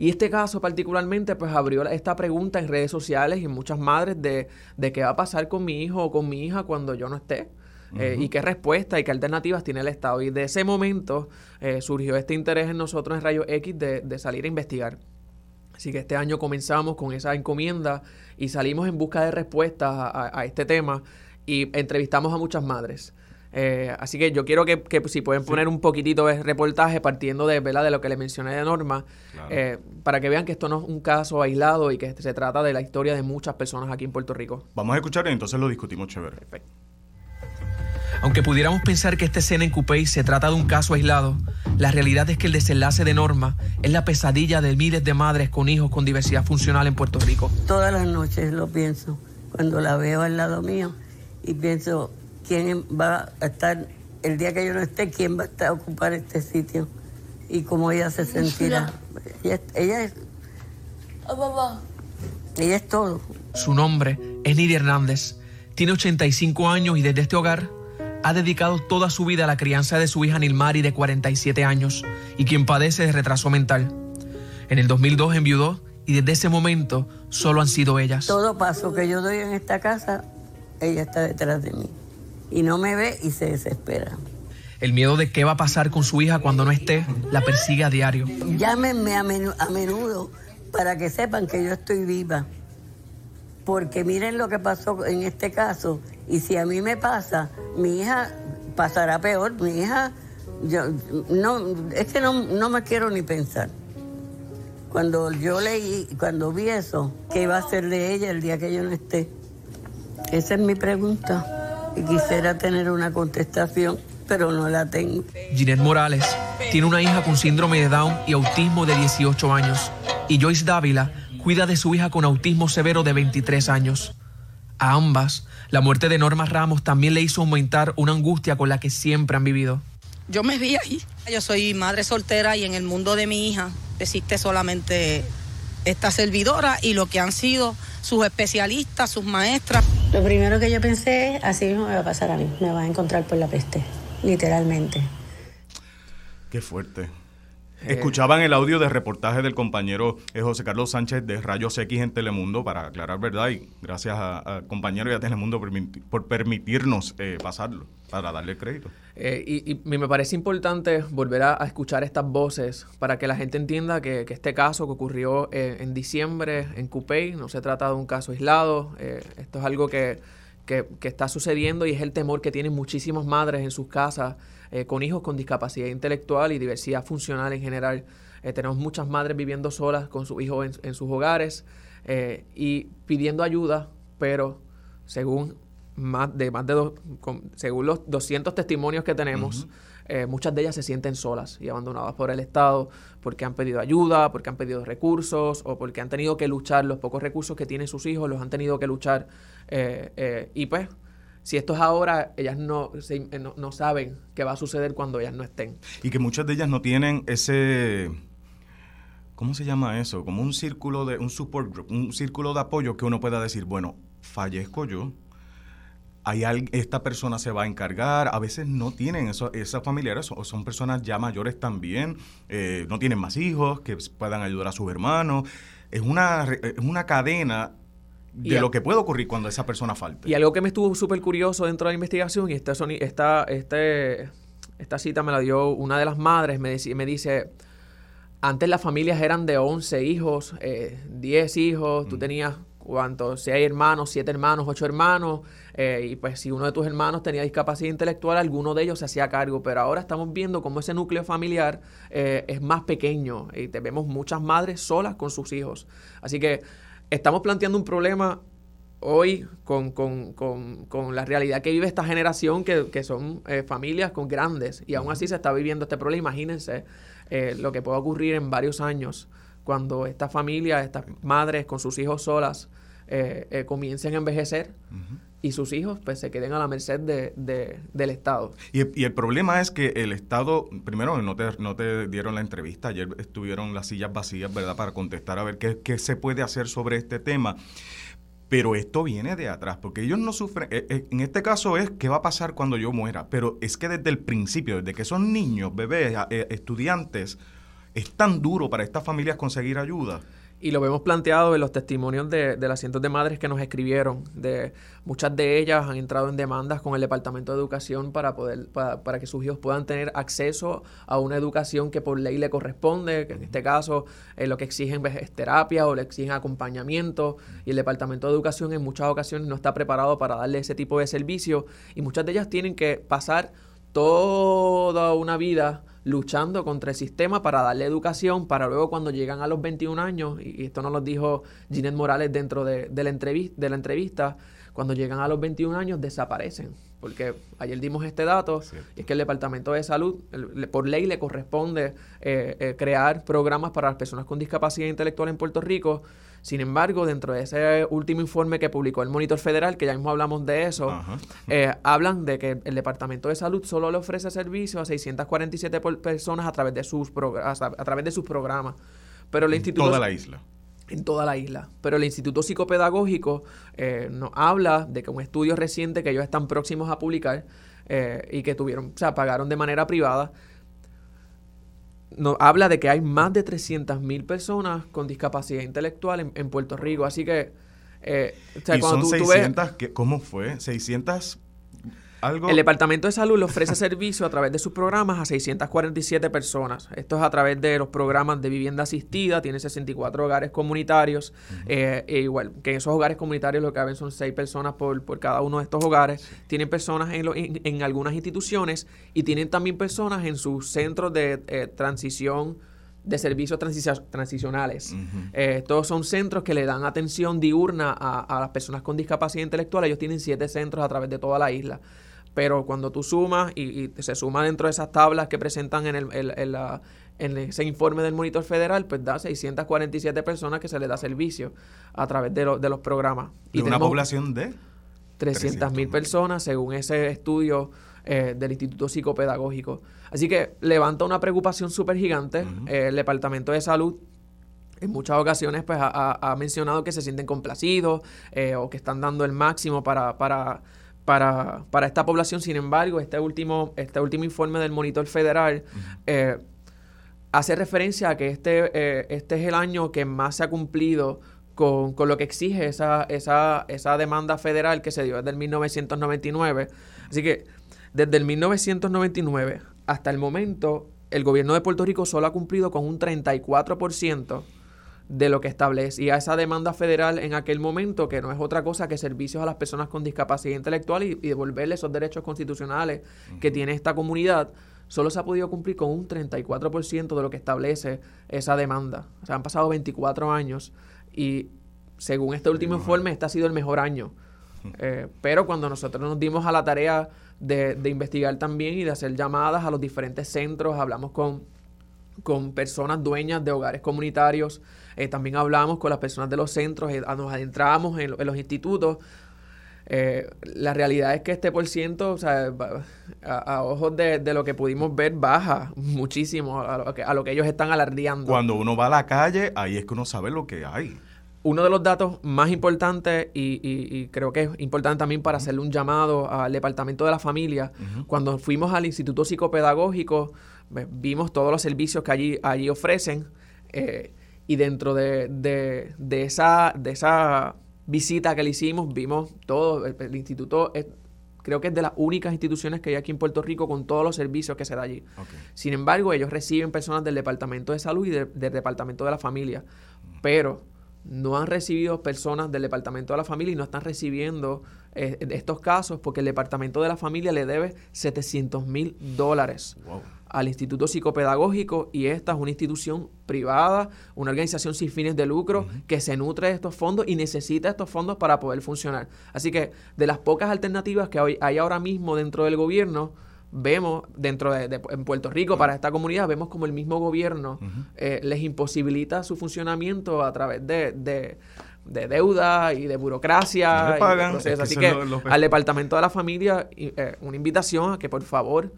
Y este caso particularmente pues abrió esta pregunta en redes sociales y en muchas madres de, de qué va a pasar con mi hijo o con mi hija cuando yo no esté. Eh, y qué respuesta y qué alternativas tiene el Estado. Y de ese momento eh, surgió este interés en nosotros en Rayo X de, de, salir a investigar. Así que este año comenzamos con esa encomienda y salimos en busca de respuestas a, a este tema y entrevistamos a muchas madres. Eh, así que yo quiero que, si pueden poner un poquitito de reportaje partiendo de, ¿verdad? de lo que le mencioné de Norma, eh, para que vean que esto no es un caso aislado y que se trata de la historia de muchas personas aquí en Puerto Rico. Vamos a escuchar y entonces lo discutimos chévere. Perfecto. Aunque pudiéramos pensar que esta escena en Coupey se trata de un caso aislado, la realidad es que el desenlace de Norma es la pesadilla de miles de madres con hijos con diversidad funcional en Puerto Rico. Todas las noches lo pienso, cuando la veo al lado mío y pienso, quién va a estar, el día que yo no esté, quién va a estar, ocupar este sitio. y cómo ella se sentirá. Ella, ella es... Ella es todo. Su nombre es Nidia Hernández. Tiene 85 años y desde este hogar ha dedicado toda su vida a la crianza de su hija Nilmari de 47 años y quien padece de retraso mental. En el 2002 enviudó y desde ese momento solo han sido ellas. Todo paso que yo doy en esta casa, ella está detrás de mí. Y no me ve y se desespera. El miedo de qué va a pasar con su hija cuando no esté la persigue a diario. Llámenme a, a menudo para que sepan que yo estoy viva. Porque miren lo que pasó en este caso. Y si a mí me pasa, mi hija pasará peor. Mi hija, yo, no, es que no, no me quiero ni pensar. Cuando yo leí, cuando vi eso, ¿qué iba a ser de ella el día que yo no esté? Esa es mi pregunta. Y quisiera tener una contestación, pero no la tengo. Ginette Morales tiene una hija con síndrome de Down y autismo de 18 años. Y Joyce Dávila cuida de su hija con autismo severo de 23 años. A ambas, la muerte de Norma Ramos también le hizo aumentar una angustia con la que siempre han vivido. Yo me vi ahí. Yo soy madre soltera y en el mundo de mi hija existe solamente esta servidora y lo que han sido sus especialistas, sus maestras. Lo primero que yo pensé, así mismo me va a pasar a mí, me va a encontrar por la peste, literalmente. Qué fuerte. Eh, Escuchaban el audio de reportaje del compañero eh, José Carlos Sánchez de Rayos X en Telemundo para aclarar verdad y gracias al compañero y a Telemundo por, permitirnos eh, pasarlo para darle crédito. y, me parece importante volver a, escuchar estas voces para que la gente entienda que, este caso que ocurrió en diciembre en Cupey no se trata de un caso aislado, esto es algo que, que, que está sucediendo y es el temor que tienen muchísimas madres en sus casas eh, con hijos con discapacidad intelectual y diversidad funcional en general. Eh, tenemos muchas madres viviendo solas con sus hijos en, sus hogares eh, y pidiendo ayuda, pero según más de más de dos, según los 200 testimonios que tenemos, muchas de ellas se sienten solas y abandonadas por el Estado porque han pedido ayuda, porque han pedido recursos o porque han tenido que luchar los pocos recursos que tienen sus hijos, los han tenido que luchar y pues si esto es ahora, ellas eh, no, no, saben qué va a suceder cuando ellas no estén. Y que muchas de ellas no tienen ese... ¿Cómo se llama eso? Como un círculo de, un support group, un círculo de apoyo que uno pueda decir, bueno, fallezco yo, hay esta persona se va a encargar, a veces no tienen eso, esas familiares, o son personas ya mayores también, eh, no tienen más hijos que puedan ayudar a sus hermanos. Es una, es una cadena de lo que puede ocurrir cuando esa persona falte. Y algo que me estuvo súper curioso dentro de la investigación, y esta, esta, este, esta cita me la dio una de las madres, me, me dice, antes las familias eran de 11 hijos, 10 eh, hijos, tú mm. tenías cuántos, si hay hermanos, siete hermanos, ocho hermanos, eh, y pues si uno de tus hermanos tenía discapacidad intelectual, alguno de ellos se hacía cargo, pero ahora estamos viendo cómo ese núcleo familiar eh, es más pequeño y te vemos muchas madres solas con sus hijos. Así que estamos planteando un problema hoy con, la realidad que vive esta generación, que, son eh, familias con grandes, y aún así se está viviendo este problema. Imagínense eh, lo que puede ocurrir en varios años cuando esta familia, estas madres con sus hijos solas, eh, comiencen a envejecer y sus hijos pues se queden a la merced de, del Estado. Y, el problema es que el Estado, primero no te, no te dieron la entrevista, ayer estuvieron las sillas vacías, ¿verdad?, para contestar a ver qué, qué se puede hacer sobre este tema. Pero esto viene de atrás, porque ellos no sufren, eh, eh, en este caso es qué va a pasar cuando yo muera, pero es que desde el principio, desde que son niños, bebés, eh, estudiantes, es tan duro para estas familias conseguir ayuda. Y lo vemos planteado en los testimonios de, las cientos de madres que nos escribieron. De, muchas de ellas han entrado en demandas con el Departamento de Educación para, poder, para, que sus hijos puedan tener acceso a una educación que por ley le corresponde, que en este caso es lo que exigen es terapia o le exigen acompañamiento. Y el Departamento de Educación en muchas ocasiones no está preparado para darle ese tipo de servicio. Y muchas de ellas tienen que pasar toda una vida luchando contra el sistema para darle educación, para luego cuando llegan a los 21 años, y esto nos lo dijo Ginette Morales dentro de, la, entrevista, de la entrevista, cuando llegan a los 21 años desaparecen. Porque ayer dimos este dato, y es que el Departamento de Salud, por ley, le corresponde eh, eh, crear programas para las personas con discapacidad intelectual en Puerto Rico. Sin embargo, dentro de ese último informe que publicó el Monitor Federal, que ya mismo hablamos de eso, eh, hablan de que el Departamento de Salud solo le ofrece servicio a 647 personas a través de sus, a través de sus programas. Pero el instituto... Toda la isla en toda la isla. Pero el Instituto Psicopedagógico eh, nos habla de que un estudio reciente que ellos están próximos a publicar eh, y que tuvieron, o sea, pagaron de manera privada, nos habla de que hay más de 300.000 personas con discapacidad intelectual en, Puerto Rico. Así que, eh, o sea, cuando son tú, 600, ¿cómo fue? 600 el Departamento de Salud le ofrece servicio a través de sus programas a 647 personas. Esto es a través de los programas de vivienda asistida, tiene 64 hogares comunitarios. Eh, e igual, que en esos hogares comunitarios lo que caben son 6 personas por, cada uno de estos hogares. Tienen personas en, en, algunas instituciones y tienen también personas en sus centros de eh, transición de servicios transicionales. Eh, estos son centros que le dan atención diurna a, a, las personas con discapacidad intelectual. Ellos tienen siete centros a través de toda la isla. Pero cuando tú sumas y, se suma dentro de esas tablas que presentan en, el, en, ese informe del monitor federal, pues da 647 personas que se les da servicio a través de, de los programas. ¿Y una población de? 300 mil personas, según ese estudio eh, del Instituto Psicopedagógico. Así que levanta una preocupación súper gigante. Eh, el Departamento de Salud en muchas ocasiones pues ha, mencionado que se sienten complacidos eh, o que están dando el máximo para, para para, para esta población. Sin embargo, este último, este último informe del Monitor Federal eh, hace referencia a que este, eh, este es el año que más se ha cumplido con, lo que exige esa, esa, esa demanda federal que se dio desde el 1999. Así que desde el 1999 hasta el momento, el gobierno de Puerto Rico solo ha cumplido con un 34% de lo que establecía esa demanda federal en aquel momento, que no es otra cosa que servicios a las personas con discapacidad intelectual y, devolverle esos derechos constitucionales que tiene esta comunidad, solo se ha podido cumplir con un 34% de lo que establece esa demanda. O sea, han pasado 24 años y según este último informe, este ha sido el mejor año. Eh, pero cuando nosotros nos dimos a la tarea de, de investigar también y de hacer llamadas a los diferentes centros, hablamos con con personas dueñas de hogares comunitarios, eh, también hablamos con las personas de los centros, eh, nos adentramos en, los institutos. Eh, la realidad es que este por ciento, o sea, a, ojos de, lo que pudimos ver, baja muchísimo a lo, que, a lo que ellos están alardeando. Cuando uno va a la calle, ahí es que uno sabe lo que hay. Uno de los datos más importantes y, creo que es importante también para hacerle un llamado al Departamento de la Familia, cuando fuimos al Instituto Psicopedagógico, vimos todos los servicios que allí, allí ofrecen eh, y dentro de, de, esa, de esa visita que le hicimos vimos todo, el, instituto creo que es de las únicas instituciones que hay aquí en Puerto Rico con todos los servicios que se da allí. Sin embargo, ellos reciben personas del Departamento de Salud y del Departamento de la Familia, pero no han recibido personas del Departamento de la Familia y no están recibiendo eh, estos casos porque el Departamento de la Familia le debe 700 mil dólares al Instituto Psicopedagógico y esta es una institución privada, una organización sin fines de lucro que se nutre de estos fondos y necesita estos fondos para poder funcionar. Así que de las pocas alternativas que hay ahora mismo dentro del gobierno, vemos dentro de, en Puerto Rico para esta comunidad vemos como el mismo gobierno eh, les imposibilita su funcionamiento a través de, de, deuda y de burocracia así que, al departamento de la familia eh, una invitación a que por favor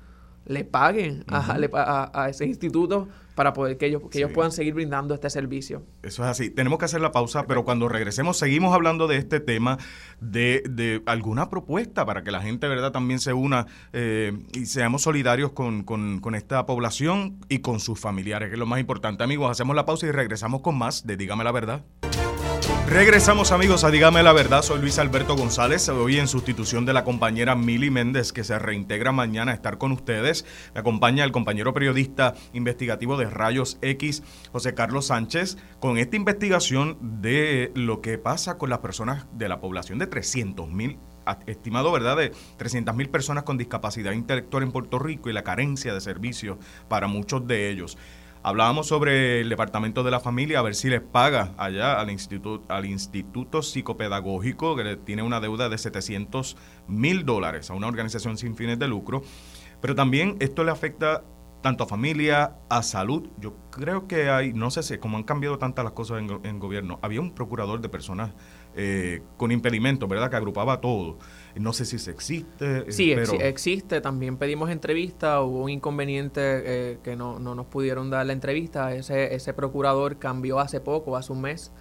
le paguen a, ese instituto para poder que ellos, que ellos puedan seguir brindando este servicio. Eso es así. Tenemos que hacer la pausa, pero cuando regresemos seguimos hablando de este tema, de, de alguna propuesta para que la gente, ¿verdad?, también se una eh, y seamos solidarios con, con, con, esta población y con sus familiares, que es lo más importante. Amigos, hacemos la pausa y regresamos con más de Dígame la Verdad. Regresamos amigos a Dígame la Verdad, soy Luis Alberto González, hoy en sustitución de la compañera Mili Méndez que se reintegra mañana a estar con ustedes. Me acompaña el compañero periodista investigativo de Rayos X, José Carlos Sánchez, con esta investigación de lo que pasa con las personas de la población de 300 mil estimado, ¿verdad?, de 300 mil personas con discapacidad intelectual en Puerto Rico y la carencia de servicios para muchos de ellos. Hablábamos sobre el Departamento de la Familia, a ver si les paga allá al Instituto, al instituto Psicopedagógico, que tiene una deuda de 700 mil dólares a una organización sin fines de lucro. Pero también esto le afecta tanto a familia, a salud. Yo creo que hay, no sé si, como han cambiado tantas las cosas en, gobierno, había un procurador de personas eh, con impedimentos, ¿verdad? Que agrupaba todo. No sé si se existe. Eh, sí, existe. También pedimos entrevista. Hubo un inconveniente eh, que no, no, nos pudieron dar la entrevista. Ese, ese procurador cambió hace poco, hace un mes.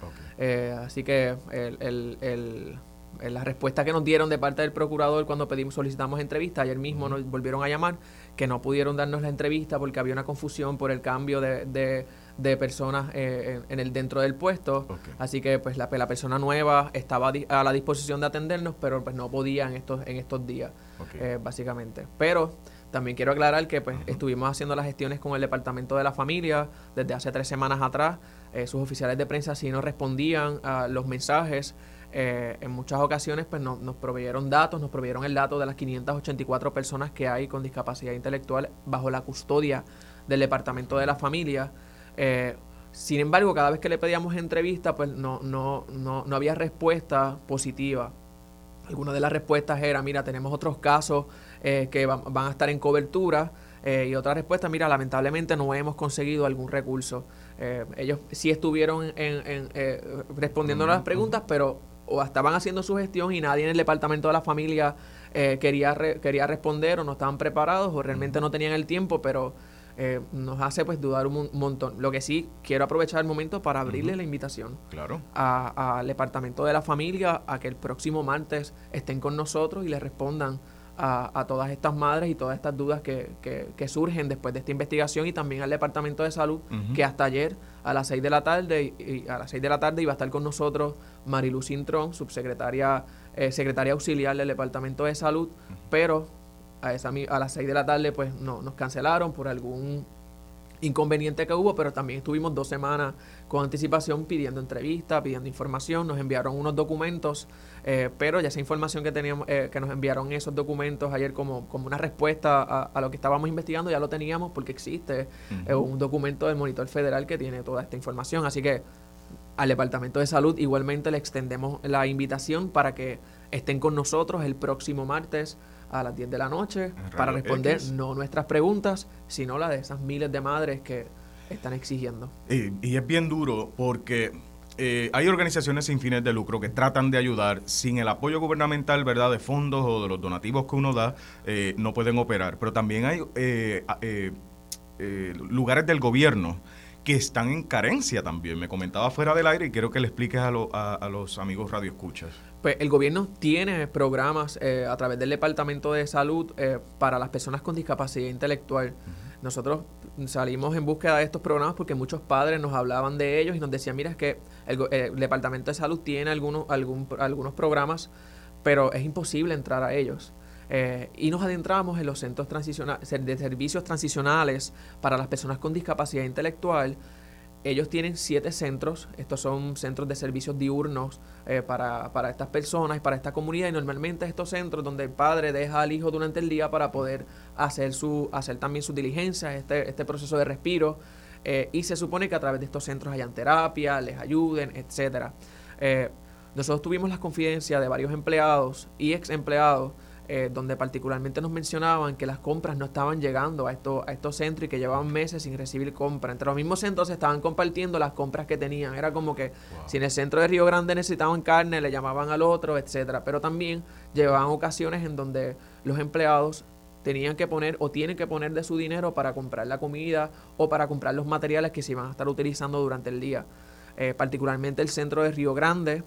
así que el, el, la respuesta que nos dieron de parte del procurador cuando pedimos solicitamos entrevista, ayer mismo nos volvieron a llamar, que no pudieron darnos la entrevista porque había una confusión por el cambio de de personas eh, en el dentro del puesto. Así que pues la, la, persona nueva estaba a la disposición de atendernos, pero pues no podía en estos, en estos días, eh, básicamente. Pero también quiero aclarar que pues estuvimos haciendo las gestiones con el Departamento de la Familia desde hace tres semanas atrás. Eh, sus oficiales de prensa sí nos respondían a los mensajes. en muchas ocasiones pues nos proveyeron datos, nos proveyeron el dato de las 584 personas que hay con discapacidad intelectual bajo la custodia del Departamento de la Familia. Eh, sin embargo, cada vez que le pedíamos entrevista, pues no, no, no, no había respuesta positiva. Algunas de las respuestas era, mira, tenemos otros casos eh, que van, a estar en cobertura. Eh, y otra respuesta, mira, lamentablemente no hemos conseguido algún recurso. ellos sí estuvieron en, respondiendo a las preguntas, pero o estaban haciendo su gestión y nadie en el departamento de la familia quería, quería responder o no estaban preparados o realmente no tenían el tiempo, pero eh, nos hace pues dudar un montón. Lo que sí, quiero aprovechar el momento para abrirle la invitación claro. al Departamento de la Familia a que el próximo martes estén con nosotros y le respondan a, todas estas madres y todas estas dudas que, que, surgen después de esta investigación y también al Departamento de Salud, que hasta ayer a las 6 de la tarde y, a las 6 de la tarde iba a estar con nosotros Marilu Cintrón, subsecretaria eh, secretaria auxiliar del Departamento de Salud, pero a, esa, a las 6 de la tarde pues no, nos cancelaron por algún inconveniente que hubo, pero también estuvimos dos semanas con anticipación pidiendo entrevistas, pidiendo información, nos enviaron unos documentos, eh, pero ya esa información que teníamos, eh, que nos enviaron esos documentos ayer como, como una respuesta a, lo que estábamos investigando, ya lo teníamos porque existe eh, un documento del monitor federal que tiene toda esta información, así que al Departamento de Salud igualmente le extendemos la invitación para que estén con nosotros el próximo martes a las 10 de la noche para responder no nuestras preguntas, sino las de esas miles de madres que están exigiendo. Y, es bien duro porque eh, hay organizaciones sin fines de lucro que tratan de ayudar. Sin el apoyo gubernamental, ¿verdad?, de fondos o de los donativos que uno da, eh, no pueden operar. Pero también hay eh, lugares del gobierno que están en carencia también. Me comentaba fuera del aire y quiero que le expliques a, a, los amigos radioescuchas. Pues el gobierno tiene programas eh, a través del Departamento de Salud eh, para las personas con discapacidad intelectual. Nosotros salimos en búsqueda de estos programas porque muchos padres nos hablaban de ellos y nos decían, mira, es que el, eh, Departamento de Salud tiene algunos, algún, algunos programas, pero es imposible entrar a ellos. y nos adentramos en los centros de servicios transicionales para las personas con discapacidad intelectual, ellos tienen siete centros, estos son centros de servicios diurnos eh, para, estas personas y para esta comunidad. Y normalmente estos centros donde el padre deja al hijo durante el día para poder hacer, su, hacer también sus diligencias, este, este proceso de respiro. Eh, y se supone que a través de estos centros hayan terapia, les ayuden, etcétera. Eh, nosotros tuvimos la confidencia de varios empleados y ex empleados eh, donde particularmente nos mencionaban que las compras no estaban llegando a, estos a estos centros y que llevaban meses sin recibir compras. Entre los mismos centros se estaban compartiendo las compras que tenían. Era como que si en el centro de Río Grande necesitaban carne, le llamaban al otro, etcétera. Pero también llevaban ocasiones en donde los empleados tenían que poner o tienen que poner de su dinero para comprar la comida o para comprar los materiales que se iban a estar utilizando durante el día. Eh, particularmente el centro de Río Grande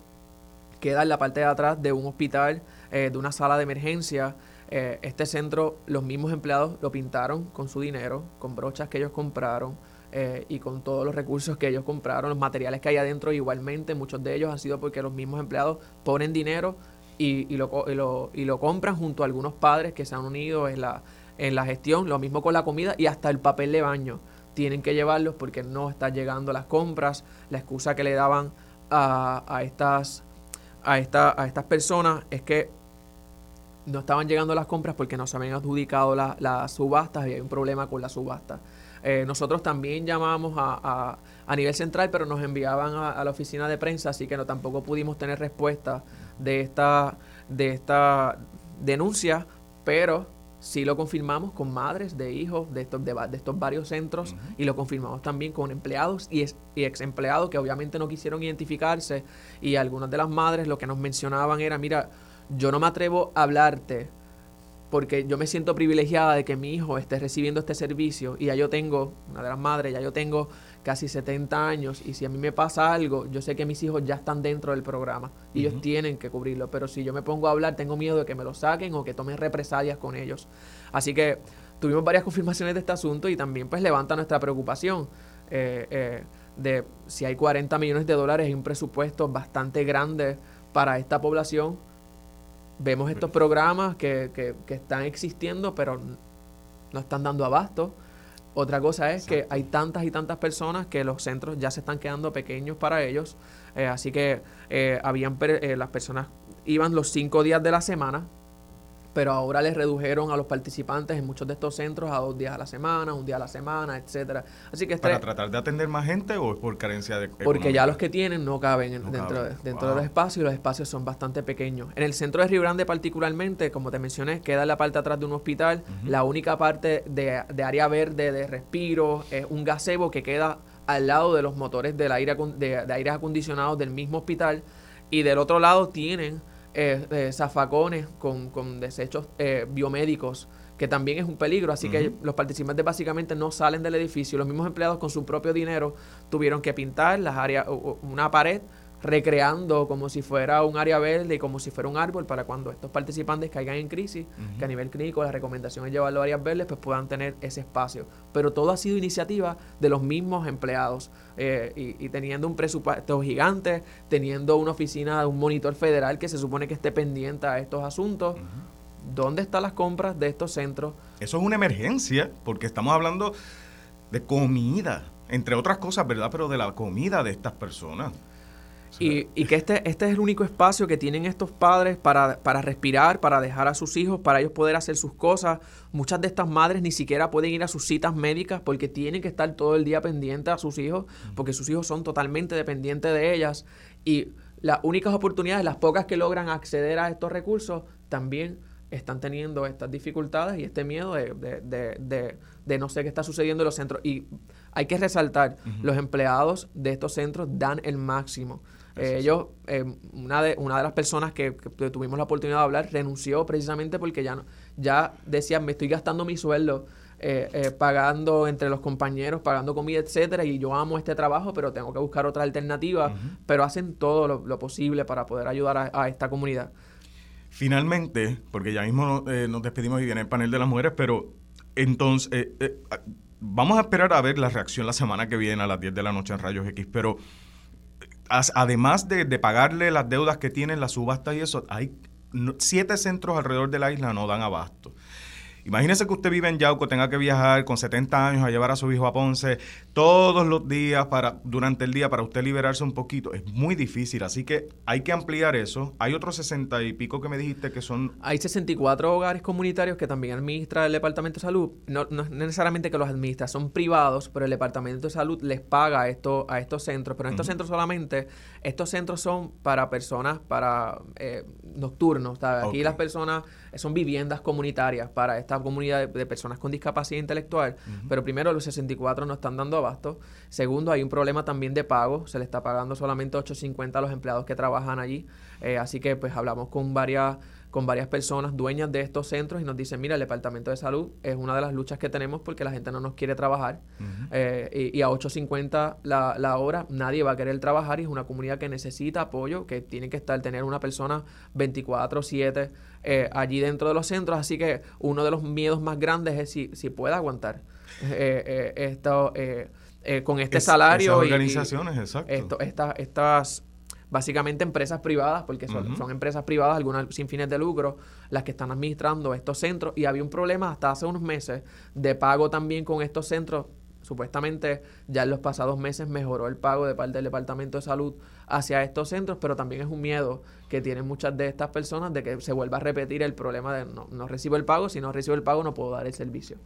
queda en la parte de atrás de un hospital eh, de una sala de emergencia. Eh, este centro, los mismos empleados lo pintaron con su dinero, con brochas que ellos compraron eh, y con todos los recursos que ellos compraron, los materiales que hay adentro igualmente, muchos de ellos han sido porque los mismos empleados ponen dinero y, y, lo, y, lo, y lo compran junto a algunos padres que se han unido en la, en la gestión, lo mismo con la comida y hasta el papel de baño. Tienen que llevarlos porque no están llegando las compras. La excusa que le daban a, a estas, a, esta, a estas personas es que no estaban llegando las compras porque no se habían adjudicado las subastas y hay un problema con la subasta. Eh, nosotros también llamamos a, a, nivel central, pero nos enviaban a, la oficina de prensa, así que no tampoco pudimos tener respuesta de esta, de esta denuncia, pero sí lo confirmamos con madres de hijos de estos, de, estos varios centros y lo confirmamos también con empleados y, y, ex empleados que obviamente no quisieron identificarse y algunas de las madres lo que nos mencionaban era, mira, yo no me atrevo a hablarte porque yo me siento privilegiada de que mi hijo esté recibiendo este servicio y ya yo tengo, una de las madres, ya yo tengo casi 70 años y si a mí me pasa algo, yo sé que mis hijos ya están dentro del programa y ellos tienen que cubrirlo, pero si yo me pongo a hablar tengo miedo de que me lo saquen o que tomen represalias con ellos. Así que tuvimos varias confirmaciones de este asunto y también pues levanta nuestra preocupación eh, eh, de si hay 40 millones de dólares y un presupuesto bastante grande para esta población. Vemos estos programas que, que, que están existiendo pero no están dando abasto otra cosa es que hay tantas y tantas personas que los centros ya se están quedando pequeños para ellos. Eh, así que eh, habían eh, las personas iban los cinco días de la semana pero ahora les redujeron a los participantes en muchos de estos centros a dos días a la semana, un día a la semana, etcétera. Así que para tratar de atender más gente o es por carencia de porque ya los que tienen no caben dentro, De, dentro de los espacios y los espacios son bastante pequeños. En el centro de Río Grande particularmente, como te mencioné, queda en la parte atrás de un hospital, la única parte de, de, área verde de respiro es un gazebo que queda al lado de los motores del aire de, de aire acondicionado del mismo hospital. Y del otro lado tienen eh, eh, zafacones con, con desechos eh, biomédicos, que también es un peligro. Así que los participantes básicamente no salen del edificio. Los mismos empleados con su propio dinero tuvieron que pintar las áreas, una pared recreando como si fuera un área verde y como si fuera un árbol para cuando estos participantes caigan en crisis, que a nivel clínico la recomendación es llevarlo a áreas verdes, pues puedan tener ese espacio. Pero todo ha sido iniciativa de los mismos empleados eh, y, teniendo un presupuesto gigante, teniendo una oficina, un monitor federal que se supone que esté pendiente a estos asuntos. ¿Dónde están las compras de estos centros? Eso es una emergencia, porque estamos hablando de comida, entre otras cosas, ¿verdad? Pero de la comida de estas personas. Y, que este, este es el único espacio que tienen estos padres para, para respirar, para dejar a sus hijos, para ellos poder hacer sus cosas. Muchas de estas madres ni siquiera pueden ir a sus citas médicas porque tienen que estar todo el día pendientes a sus hijos, porque sus hijos son totalmente dependientes de ellas. Y las únicas oportunidades, las pocas que logran acceder a estos recursos, también están teniendo estas dificultades y este miedo de, de, de, de no sé qué está sucediendo en los centros. Y hay que resaltar, los empleados de estos centros dan el máximo. Eh, ellos, eh, una, de, una de las personas que, tuvimos la oportunidad de hablar renunció precisamente porque ya, no, ya decía, me estoy gastando mi sueldo eh, pagando entre los compañeros, pagando comida, etcétera, y yo amo este trabajo, pero tengo que buscar otra alternativa, pero hacen todo lo, posible para poder ayudar a, esta comunidad. Finalmente, porque ya mismo nos despedimos y viene el panel de las mujeres, pero entonces, vamos a esperar a ver la reacción la semana que viene a las 10 de la noche en Rayos X, pero además de, pagarle las deudas que tienen la subasta y eso, hay siete centros alrededor de la isla no dan abasto. Imagínese que usted vive en Yauco, tenga que viajar con 70 años a llevar a su hijo a Ponce todos los días para durante el día para usted liberarse un poquito. Es muy difícil, así que hay que ampliar eso. Hay otros 60 y pico que me dijiste que son... Hay 64 hogares comunitarios que también administra el Departamento de Salud. No, no necesariamente que los administra, son privados, pero el Departamento de Salud les paga esto, a estos centros. Pero en estos centros solamente, estos centros son para personas, para eh, nocturnos. Aquí las personas son viviendas comunitarias para esta comunidad de, personas con discapacidad intelectual, pero primero los 64 no están dando abasto. Segundo, hay un problema también de pago, se le está pagando solamente 8.50 a los empleados que trabajan allí, eh, así que pues hablamos con varias con varias personas dueñas de estos centros y nos dicen, mira, el Departamento de Salud es una de las luchas que tenemos porque la gente no nos quiere trabajar eh, y, a 8.50 la, la hora nadie va a querer trabajar y es una comunidad que necesita apoyo, que tiene que estar, tener una persona 24/7 eh, allí dentro de los centros, así que uno de los miedos más grandes es si, si puede aguantar eh, esto con este salario. organizaciones, exacto. Esto, estas básicamente empresas privadas, porque son, son, empresas privadas, algunas sin fines de lucro, las que están administrando estos centros. Y había un problema hasta hace unos meses de pago también con estos centros. Supuestamente ya en los pasados meses mejoró el pago de parte del Departamento de Salud hacia estos centros, pero también es un miedo que tienen muchas de estas personas de que se vuelva a repetir el problema de no, no recibo el pago, si no recibo el pago no puedo dar el servicio.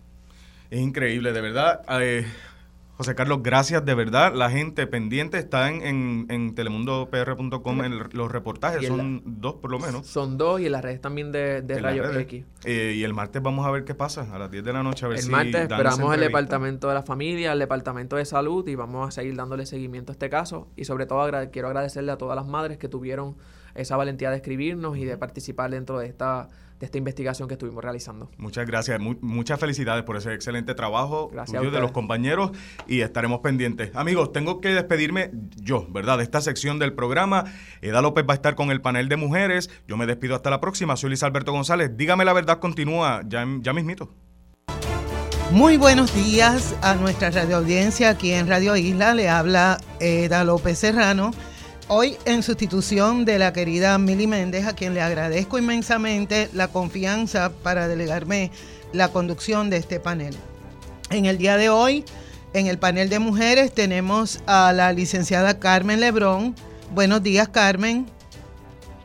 Es increíble, de verdad. Eh, José Carlos, gracias de verdad. La gente pendiente está en, en, en telemundopr.com en los reportajes. son dos por lo menos. Son dos y en las redes también de, de Rayos X. Eh, y el martes vamos a ver qué pasa a las 10 de la noche. A ver el martes esperamos el Departamento de la Familia, el Departamento de Salud y vamos a seguir dándole seguimiento a este caso. Y sobre todo quiero agradecerle a todas las madres que tuvieron esa valentía de escribirnos y de participar dentro de esta de esta investigación que estuvimos realizando. Muchas gracias, muchas felicidades por ese excelente trabajo tuyo, de los compañeros y estaremos pendientes. Amigos, tengo que despedirme yo, ¿verdad? De esta sección del programa. Eda López va a estar con el panel de mujeres. Yo me despido hasta la próxima. Soy Luis Alberto González. Dígame la verdad, continúa ya, ya mismito. Muy buenos días a nuestra radio audiencia aquí en Radio Isla. Le habla Eda López Serrano Hoy en sustitución de la querida Mili Méndez, a quien le agradezco inmensamente la confianza para delegarme la conducción de este panel. En el día de hoy, en el panel de mujeres, tenemos a la licenciada Carmen Lebrón. Buenos días, Carmen.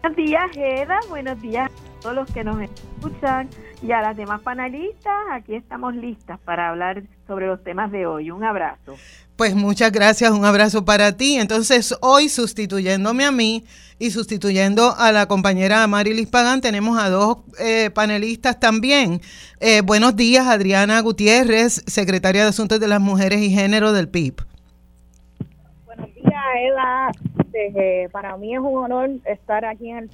Buenos días, Eda. Buenos días todos los que nos escuchan y a las demás panelistas. Aquí estamos listas para hablar sobre los temas de hoy. Un abrazo. Pues muchas gracias, un abrazo para ti. Entonces, hoy sustituyéndome a mí y sustituyendo a la compañera Marilis Pagán, tenemos a dos eh, panelistas también. Eh, buenos días, Adriana Gutiérrez, secretaria de Asuntos de las Mujeres y Género del PIB. Buenos días, Eda. Este, para mí es un honor estar aquí en el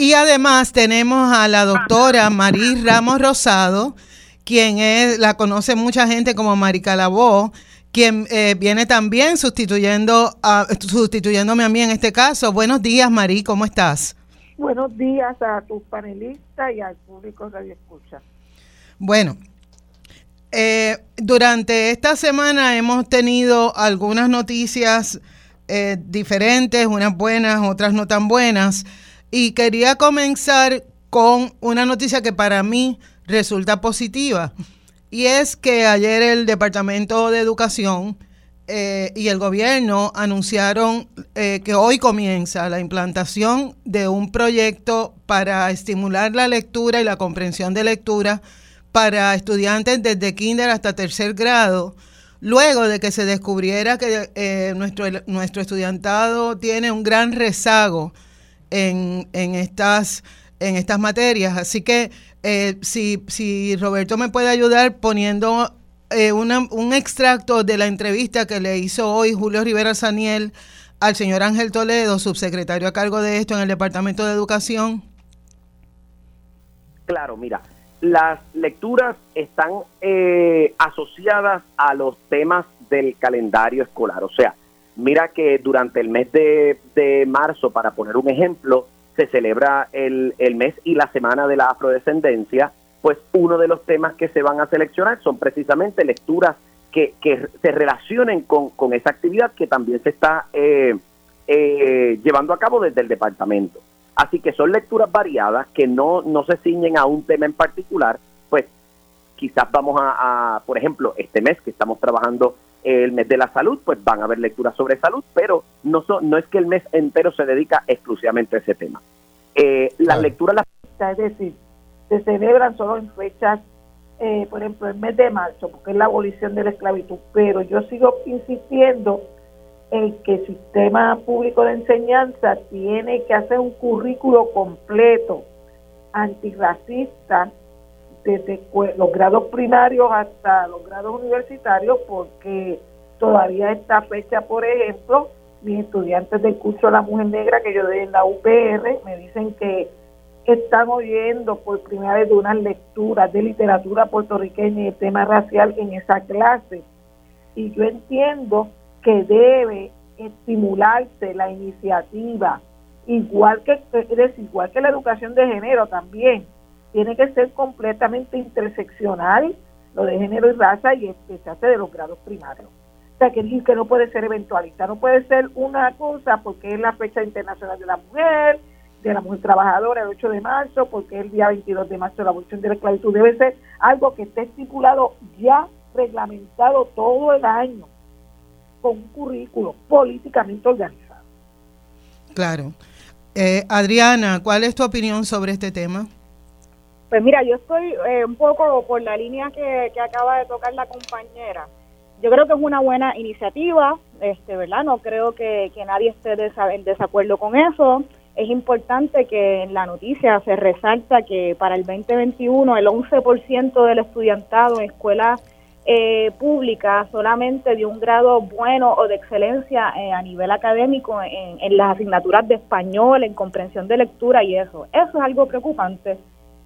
Y además tenemos a la doctora Maris Ramos Rosado, quien es, la conoce mucha gente como Mari Calabó, quien eh, viene también sustituyendo a, sustituyéndome a mí en este caso. Buenos días, Mari, ¿cómo estás? Buenos días a tus panelistas y al público que escucha. Bueno, eh, durante esta semana hemos tenido algunas noticias eh, diferentes, unas buenas, otras no tan buenas, y quería comenzar con una noticia que para mí resulta positiva. Y es que ayer el Departamento de Educación eh, y el gobierno anunciaron eh, que hoy comienza la implantación de un proyecto para estimular la lectura y la comprensión de lectura para estudiantes desde kinder hasta tercer grado, luego de que se descubriera que eh, nuestro, nuestro estudiantado tiene un gran rezago en, estas, en estas materias. Así que eh, si, si Roberto me puede ayudar poniendo eh, un extracto de la entrevista que le hizo hoy Julio Rivera Saniel al señor Ángel Toledo, subsecretario a cargo de esto en el Departamento de Educación. Claro, mira, las lecturas están eh, asociadas a los temas del calendario escolar. O sea, mira que durante el mes de, de marzo, para poner un ejemplo, se celebra el, el mes y la semana de la afrodescendencia, pues uno de los temas que se van a seleccionar son precisamente lecturas que, que se relacionen con, con, esa actividad que también se está eh, eh, llevando a cabo desde el departamento. Así que son lecturas variadas que no, no se ciñen a un tema en particular, pues quizás vamos a, a, por ejemplo, este mes que estamos trabajando el mes de la salud, pues van a haber lecturas sobre salud, pero no, no es que el mes entero se dedica exclusivamente a ese tema. Eh, las lecturas, es decir, se celebran solo en fechas, eh, por ejemplo, el mes de marzo, porque es la abolición de la esclavitud, pero yo sigo insistiendo en que el sistema público de enseñanza tiene que hacer un currículo completo antirracista desde los grados primarios hasta los grados universitarios, porque todavía esta fecha, por ejemplo, mis estudiantes del curso La Mujer Negra que yo doy en la UPR me dicen que están oyendo por primera vez de unas lecturas de literatura puertorriqueña y de tema racial en esa clase. Y yo entiendo que debe estimularse la iniciativa, igual que, es igual que la educación de género también tiene que ser completamente interseccional, lo de género y raza, y que se hace de los grados primarios. O sea, que, que no puede ser eventualista, no puede ser una cosa porque es la fecha internacional de la mujer, de la mujer trabajadora, el 8 de marzo, porque es el día 22 de marzo la abolición de la esclavitud. Debe ser algo que esté estipulado ya reglamentado todo el año, con un currículo políticamente organizado. Claro. Eh, Adriana, ¿cuál es tu opinión sobre este tema? Pues mira, yo estoy eh, un poco por la línea que, acaba de tocar la compañera. Yo creo que es una buena iniciativa, este, ¿verdad? No creo que, que nadie esté en desacuerdo con eso. Es importante que en la noticia se resalta que para el 2021 el 11% del estudiantado en escuelas eh, públicas solamente de un grado bueno o de excelencia eh, a nivel académico en, en las asignaturas de español, en comprensión de lectura y eso. Eso es algo preocupante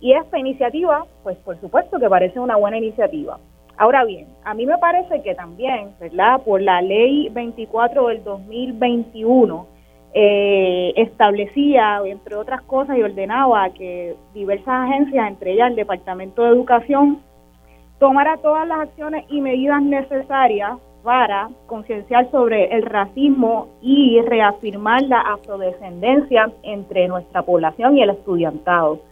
y esta iniciativa, pues por supuesto que parece una buena iniciativa. Ahora bien, a mí me parece que también, ¿verdad? Por la ley 24 del 2021, eh, establecía, entre otras cosas, y ordenaba que diversas agencias, entre ellas el Departamento de Educación, tomara todas las acciones y medidas necesarias para concienciar sobre el racismo y reafirmar la afrodescendencia entre nuestra población y el estudiantado.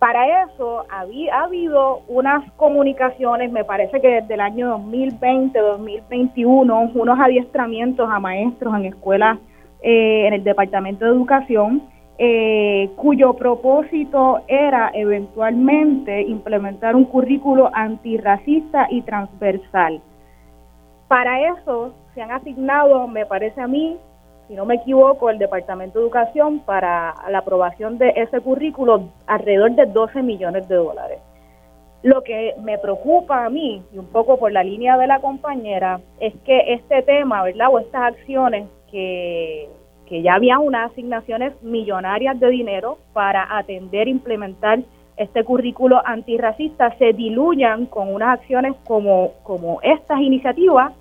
Para eso ha habido unas comunicaciones, me parece que desde el año 2020, 2021, unos adiestramientos a maestros en escuelas eh, en el Departamento de Educación, eh, cuyo propósito era eventualmente implementar un currículo antirracista y transversal. Para eso se han asignado, me parece a mí, si no me equivoco, el Departamento de Educación para la aprobación de ese currículo alrededor de 12 millones de dólares. Lo que me preocupa a mí, y un poco por la línea de la compañera, es que este tema, ¿verdad? O estas acciones que, que ya había unas asignaciones millonarias de dinero para atender implementar este currículo antirracista, se diluyan con unas acciones como, como estas iniciativas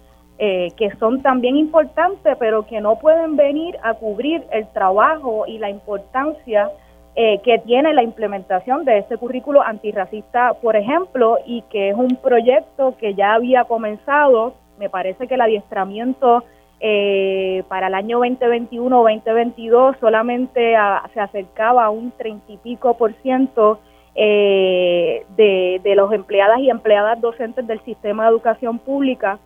eh, que son también importantes, pero que no pueden venir a cubrir el trabajo y la importancia eh, que tiene la implementación de este currículo antirracista, por ejemplo, y que es un proyecto que ya había comenzado. Me parece que el adiestramiento eh, para el año 2021-2022 solamente se acercaba a un treinta y pico por ciento de, de los empleadas y empleadas docentes del sistema de educación pública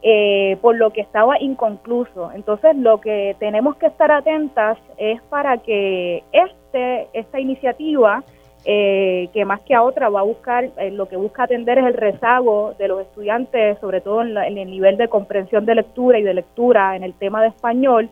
eh, por lo que estaba inconcluso. Entonces, lo que tenemos que estar atentas es para que este esta iniciativa, eh, que más que a otra va a buscar, eh, lo que busca atender es el rezago de los estudiantes, sobre todo en, en, el nivel de comprensión de lectura y de lectura en el tema de español,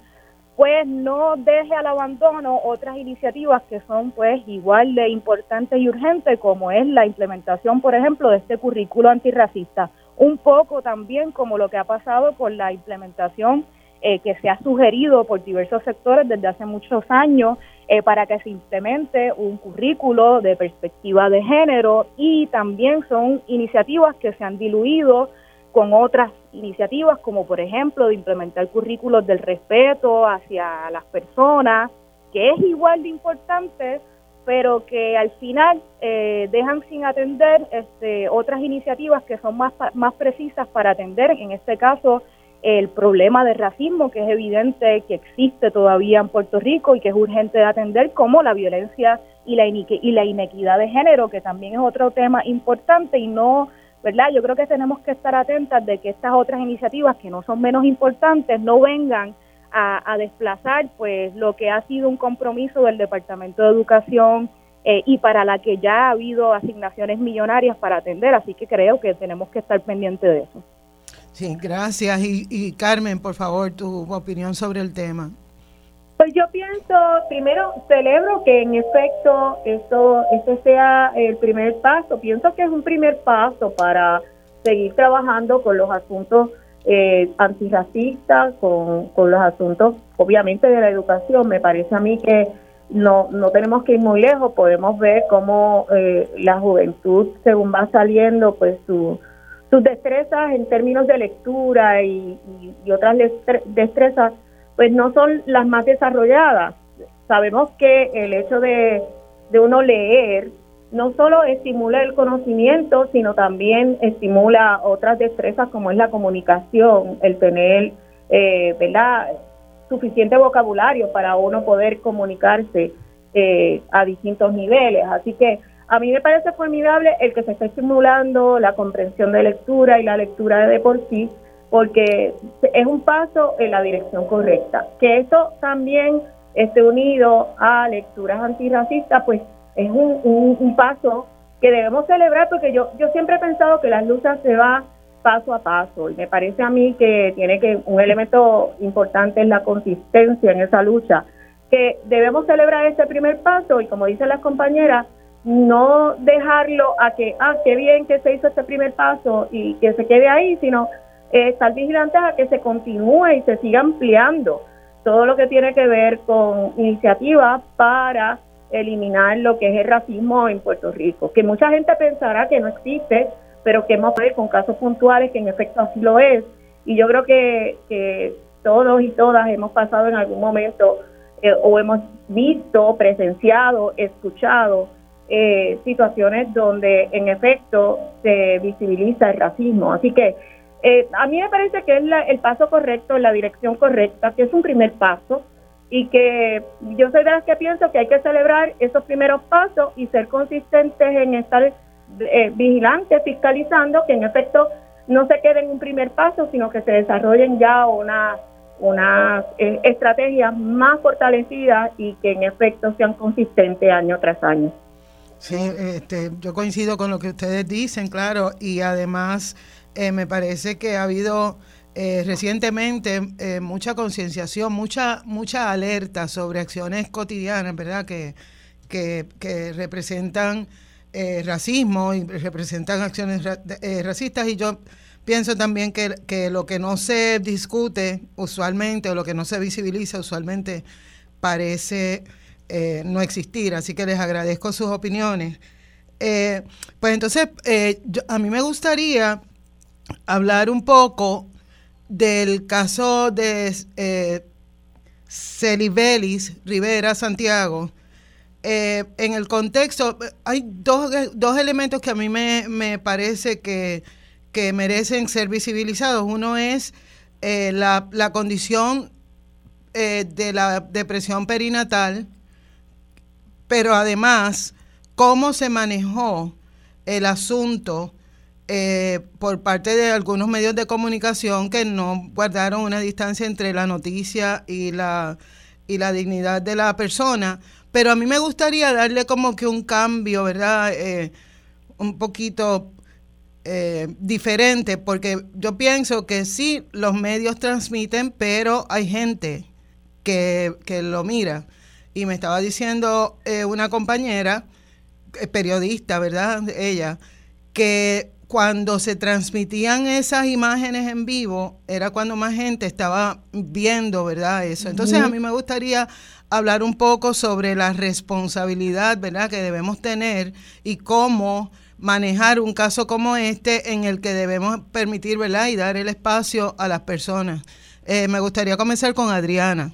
pues no deje al abandono otras iniciativas que son pues igual de importantes y urgentes, como es la implementación, por ejemplo, de este currículo antirracista un poco también como lo que ha pasado con la implementación eh, que se ha sugerido por diversos sectores desde hace muchos años eh, para que se implemente un currículo de perspectiva de género y también son iniciativas que se han diluido con otras iniciativas como por ejemplo de implementar currículos del respeto hacia las personas, que es igual de importante pero que al final eh, dejan sin atender este, otras iniciativas que son más, más precisas para atender, en este caso, el problema de racismo, que es evidente que existe todavía en Puerto Rico y que es urgente de atender, como la violencia y la, y la inequidad de género, que también es otro tema importante y no, ¿verdad? Yo creo que tenemos que estar atentas de que estas otras iniciativas, que no son menos importantes, no vengan a, desplazar pues lo que ha sido un compromiso del Departamento de Educación eh, y para la que ya ha habido asignaciones millonarias para atender, así que creo que tenemos que estar pendientes de eso. Sí, gracias. Y, y Carmen, por favor, tu opinión sobre el tema. Pues yo pienso, primero celebro que en efecto esto, este sea el primer paso. Pienso que es un primer paso para seguir trabajando con los asuntos eh, antirracistas, con, con los asuntos, obviamente, de la educación. Me parece a mí que no, no tenemos que ir muy lejos, podemos ver cómo eh, la juventud, según va saliendo, pues su, sus destrezas en términos de lectura y, y otras destrezas, pues no son las más desarrolladas. Sabemos que el hecho de, de uno leer no solo estimula el conocimiento, sino también estimula otras destrezas como es la comunicación, el tener, eh, ¿verdad? suficiente vocabulario para uno poder comunicarse eh, a distintos niveles. Así que a mí me parece formidable el que se esté estimulando la comprensión de lectura y la lectura de por sí, porque es un paso en la dirección correcta. Que esto también esté unido a lecturas antirracistas, pues es un, un, paso que debemos celebrar porque yo, yo siempre he pensado que las luchas se va paso a paso y me parece a mí que tiene que un elemento importante es la consistencia en esa lucha que debemos celebrar ese primer paso y como dicen las compañeras no dejarlo a que ah qué bien que se hizo este primer paso y que se quede ahí sino eh, estar vigilantes a que se continúe y se siga ampliando todo lo que tiene que ver con iniciativas para eliminar lo que es el racismo en Puerto Rico, que mucha gente pensará que no existe, pero que hemos ver con casos puntuales que en efecto así lo es. Y yo creo que, que todos y todas hemos pasado en algún momento eh, o hemos visto, presenciado, escuchado eh, situaciones donde en efecto se visibiliza el racismo. Así que eh, a mí me parece que es el paso correcto, la dirección correcta, que es un primer paso y que yo soy de las que pienso que hay que celebrar esos primeros pasos y ser consistentes en estar eh, vigilantes, fiscalizando, que en efecto no se quede en un primer paso, sino que se desarrollen ya una una eh, estrategias más fortalecidas y que en efecto sean consistentes año tras año. Sí, este, yo coincido con lo que ustedes dicen, claro, y además eh, me parece que ha habido eh, recientemente eh, mucha concienciación, mucha, mucha alerta sobre acciones cotidianas, ¿verdad? Que, que, representan eh, racismo y representan acciones racistas. Y yo pienso también que, que, lo que no se discute usualmente o lo que no se visibiliza usualmente parece no existir. Así que les agradezco sus opiniones. pues entonces, a mí me gustaría hablar un poco del caso de eh, Celibelis Rivera Santiago, eh, en el contexto, hay dos, dos, elementos que a mí me, me parece que, que, merecen ser visibilizados. Uno es eh, la, la, condición de la depresión perinatal, pero además cómo se manejó el asunto eh, por parte de algunos medios de comunicación que no guardaron una distancia entre la noticia y la, y la dignidad de la persona. Pero a mí me gustaría darle como que un cambio, ¿verdad? Eh, un poquito eh, diferente, porque yo pienso que sí, los medios transmiten, pero hay gente que, que lo mira. Y me estaba diciendo una compañera, periodista, ¿verdad? Ella, que cuando se transmitían esas imágenes en vivo, era cuando más gente estaba viendo, ¿verdad? Eso. Entonces, a mí me gustaría hablar un poco sobre la responsabilidad, ¿verdad?, que debemos tener y cómo manejar un caso como este en el que debemos permitir, ¿verdad?, y dar el espacio a las personas. Eh, me gustaría comenzar con Adriana.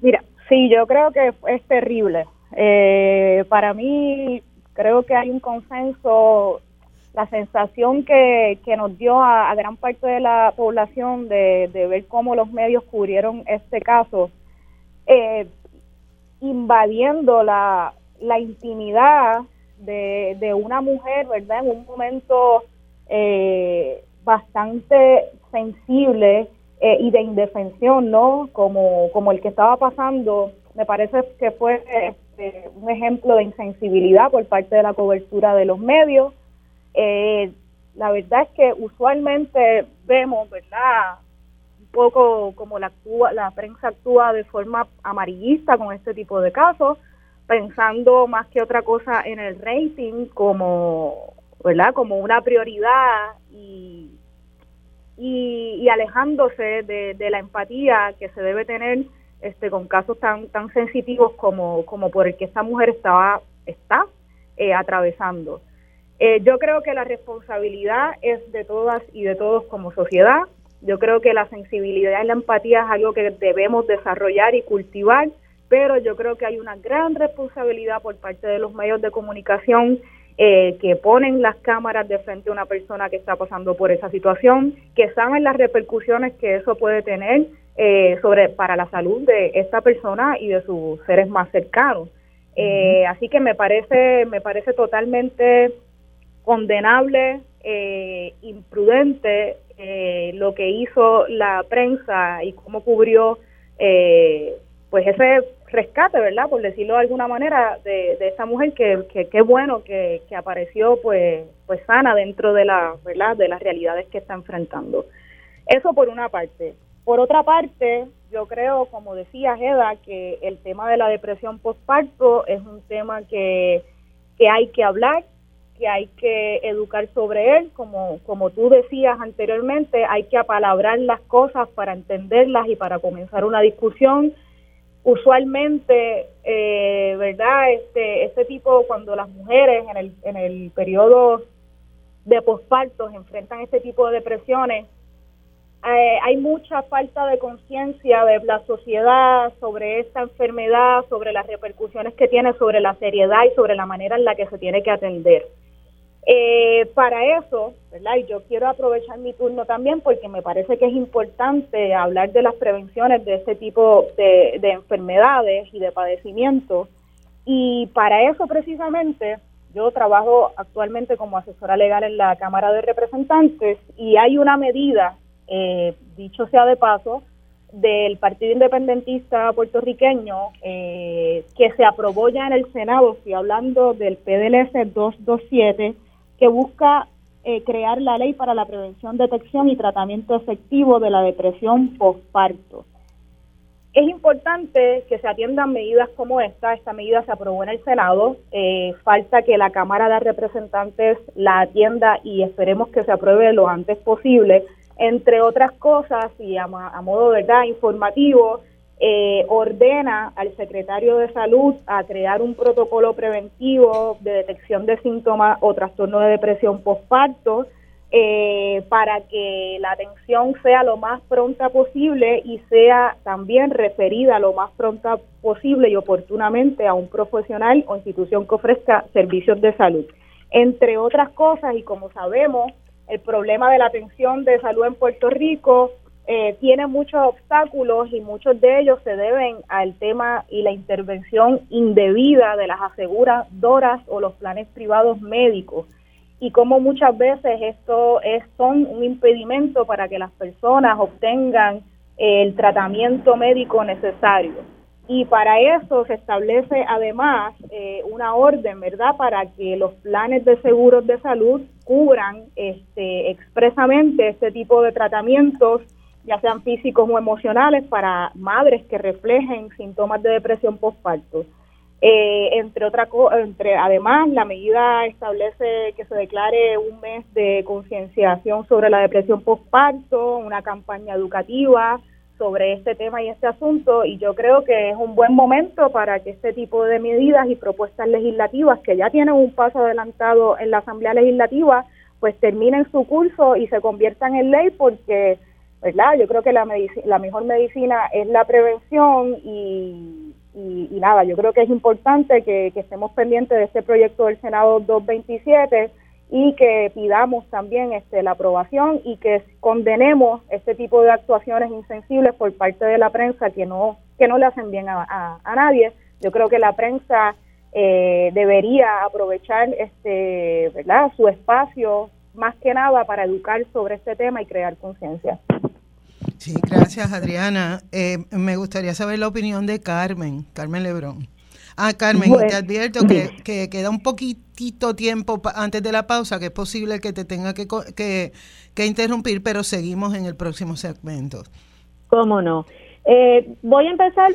Mira, sí, yo creo que es terrible. Eh, para mí, creo que hay un consenso, la sensación que, que nos dio a, gran parte de la población de, ver cómo los medios cubrieron este caso, eh, invadiendo la, la intimidad de, de, una mujer, ¿verdad? En un momento eh, bastante sensible eh, y de indefensión, ¿no? Como, como el que estaba pasando, me parece que fue este, un ejemplo de insensibilidad por parte de la cobertura de los medios. Eh, la verdad es que usualmente vemos, ¿verdad? Un poco como la, actúa, la prensa actúa de forma amarillista con este tipo de casos, pensando más que otra cosa en el rating como, ¿verdad? Como una prioridad y, y, alejándose de, de la empatía que se debe tener este, con casos tan, tan sensitivos como, como por el que esta mujer estaba, está eh, atravesando. Eh, yo creo que la responsabilidad es de todas y de todos como sociedad. Yo creo que la sensibilidad y la empatía es algo que debemos desarrollar y cultivar, pero yo creo que hay una gran responsabilidad por parte de los medios de comunicación eh, que ponen las cámaras de frente a una persona que está pasando por esa situación, que saben las repercusiones que eso puede tener eh, sobre para la salud de esta persona y de sus seres más cercanos. Eh, así que me parece me parece totalmente condenable, eh, imprudente lo que hizo la prensa y cómo cubrió pues ese rescate, ¿verdad? Por decirlo de alguna manera, de, de esa mujer que qué bueno que, que, apareció pues pues sana dentro de la, ¿verdad? De las realidades que está enfrentando. Eso por una parte. Por otra parte, yo creo, como decía Eda, que el tema de la depresión postparto es un tema que, que hay que hablar, que hay que educar sobre él, como, como tú decías anteriormente, hay que apalabrar las cosas para entenderlas y para comenzar una discusión. Usualmente, eh, ¿verdad? Este, este tipo, cuando las mujeres en el, en el periodo de posparto enfrentan este tipo de depresiones, eh, hay mucha falta de conciencia de la sociedad sobre esta enfermedad, sobre las repercusiones que tiene, sobre la seriedad y sobre la manera en la que se tiene que atender. Eh, para eso, ¿verdad? Y yo quiero aprovechar mi turno también porque me parece que es importante hablar de las prevenciones de este tipo de, de enfermedades y de padecimientos. Y para eso precisamente yo trabajo actualmente como asesora legal en la Cámara de Representantes y hay una medida eh, dicho sea de paso, del Partido Independentista puertorriqueño eh, que se aprobó ya en el Senado, estoy hablando del PDLS 227, que busca eh, crear la ley para la prevención, detección y tratamiento efectivo de la depresión postparto. Es importante que se atiendan medidas como esta. Esta medida se aprobó en el Senado. falta que la Cámara de Representantes la atienda y esperemos que se apruebe lo antes posible entre otras cosas, y a, modo verdad informativo, eh, ordena al secretario de salud a crear un protocolo preventivo de detección de síntomas o trastorno de depresión postparto eh, para que la atención sea lo más pronta posible y sea también referida lo más pronta posible y oportunamente a un profesional o institución que ofrezca servicios de salud. Entre otras cosas, y como sabemos, el problema de la atención de salud en Puerto Rico eh, tiene muchos obstáculos y muchos de ellos se deben al tema y la intervención indebida de las aseguradoras o los planes privados médicos. Y como muchas veces esto es son un impedimento para que las personas obtengan el tratamiento médico necesario y para eso se establece además eh, una orden, ¿verdad?, para que los planes de seguros de salud cubran este, expresamente este tipo de tratamientos, ya sean físicos o emocionales, para madres que reflejen síntomas de depresión postparto. Eh, entre otra entre además la medida establece que se declare un mes de concienciación sobre la depresión postparto, una campaña educativa, sobre este tema y este asunto y yo creo que es un buen momento para que este tipo de medidas y propuestas legislativas que ya tienen un paso adelantado en la Asamblea Legislativa pues terminen su curso y se conviertan en ley porque verdad yo creo que la la mejor medicina es la prevención y, y, y, nada yo creo que es importante que, que estemos pendientes de este proyecto del Senado 227 y que pidamos también este, la aprobación y que condenemos este tipo de actuaciones insensibles por parte de la prensa que no que no le hacen bien a, nadie. Yo creo que la prensa eh, debería aprovechar este, ¿verdad? su espacio más que nada para educar sobre este tema y crear conciencia. Sí, gracias Adriana. Eh, me gustaría saber la opinión de Carmen, Carmen Lebrón. Ah, Carmen, te advierto que, queda un poquitito tiempo antes de la pausa, que es posible que te tenga que, que, interrumpir, pero seguimos en el próximo segmento. ¿Cómo no? Eh, voy a empezar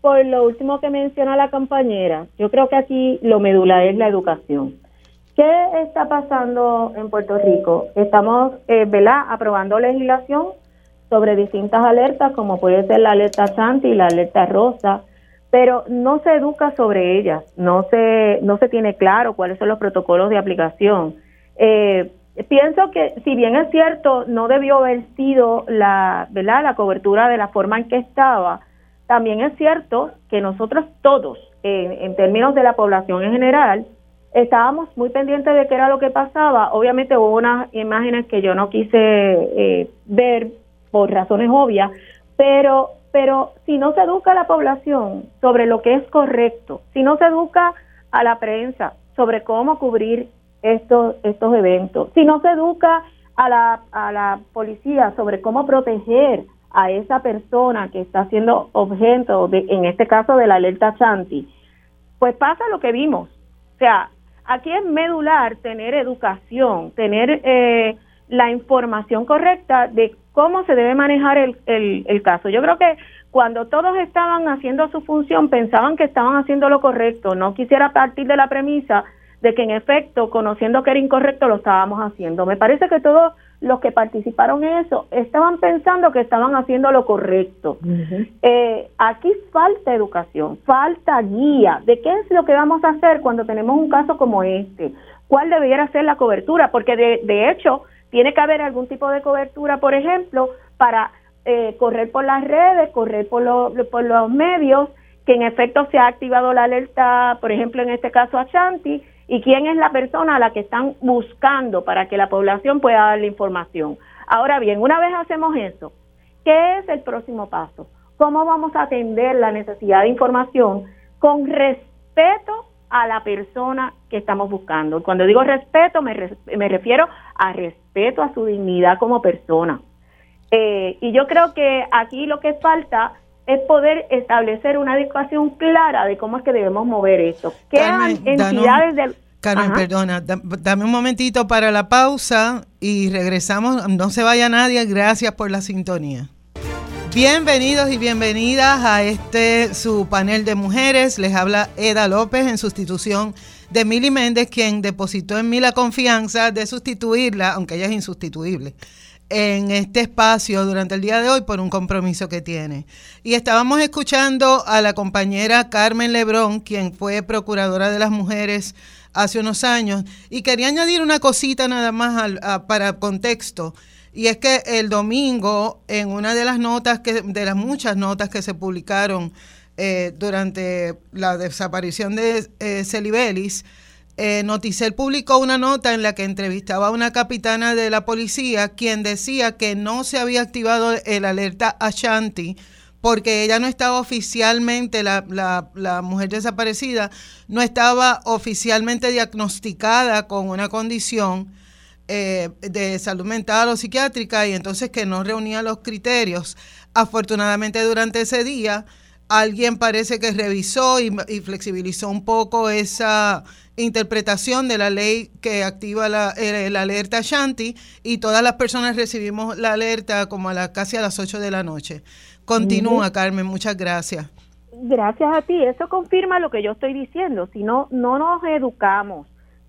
por lo último que menciona la compañera. Yo creo que aquí lo medular es la educación. ¿Qué está pasando en Puerto Rico? Estamos, eh, ¿verdad?, aprobando legislación sobre distintas alertas, como puede ser la alerta Santi y la alerta Rosa, pero no se educa sobre ellas, no se, no se tiene claro cuáles son los protocolos de aplicación. Eh, pienso que si bien es cierto, no debió haber sido la, ¿verdad? la cobertura de la forma en que estaba, también es cierto que nosotros todos, en términos de la población en general, estábamos muy pendientes de qué era lo que pasaba. Obviamente hubo unas imágenes que yo no quise eh, ver por razones obvias, pero pero si no se educa a la población sobre lo que es correcto, si no se educa a la prensa sobre cómo cubrir estos, estos eventos, si no se educa a la, a la policía sobre cómo proteger a esa persona que está siendo objeto, de, en este caso, de la alerta Chanti, pues pasa lo que vimos. O sea, aquí es medular tener educación, tener eh, la información correcta de cómo se debe manejar el, el, el caso. Yo creo que cuando todos estaban haciendo su función, pensaban que estaban haciendo lo correcto. No quisiera partir de la premisa de que en efecto, conociendo que era incorrecto, lo estábamos haciendo. Me parece que todos los que participaron en eso estaban pensando que estaban haciendo lo correcto. eh, aquí falta educación, falta guía de qué es lo que vamos a hacer cuando tenemos un caso como este, cuál debería ser la cobertura, porque de, de hecho tiene que haber algún tipo de cobertura, por ejemplo, para eh, correr por las redes, correr por, lo, por los medios, que en efecto se ha activado la alerta, por ejemplo, en este caso a Chanti, y quién es la persona a la que están buscando para que la población pueda dar la información. Ahora bien, una vez hacemos eso, ¿qué es el próximo paso? ¿Cómo vamos a atender la necesidad de información con respeto a la persona que estamos buscando? Cuando digo respeto, me, me refiero a respeto a su dignidad como persona. Eh, y yo creo que aquí lo que falta es poder establecer una educación clara de cómo es que debemos mover esto. ¿Qué entidades del... Carmen, perdona, dame un momentito para la pausa y regresamos. No se vaya nadie, gracias por la sintonía. Bienvenidos y bienvenidas a este su panel de mujeres. Les habla Eda López en sustitución de Mili Méndez, quien depositó en mí la confianza de sustituirla, aunque ella es insustituible en este espacio durante el día de hoy por un compromiso que tiene. Y estábamos escuchando a la compañera Carmen Lebrón, quien fue procuradora de las mujeres hace unos años, y quería añadir una cosita nada más para contexto. Y es que el domingo, en una de las notas, que, de las muchas notas que se publicaron eh, durante la desaparición de eh, Celibelis, eh, Noticel publicó una nota en la que entrevistaba a una capitana de la policía quien decía que no se había activado el alerta Ashanti porque ella no estaba oficialmente, la, la, mujer desaparecida, no estaba oficialmente diagnosticada con una condición eh, de salud mental o psiquiátrica y entonces que no reunía los criterios. Afortunadamente durante ese día alguien parece que revisó y flexibilizó un poco esa interpretación de la ley que activa la, alerta Shanti y todas las personas recibimos la alerta como a la, casi a las 8 de la noche. Continúa, Carmen, muchas gracias. Gracias a ti, eso confirma lo que yo estoy diciendo, si no, no nos educamos,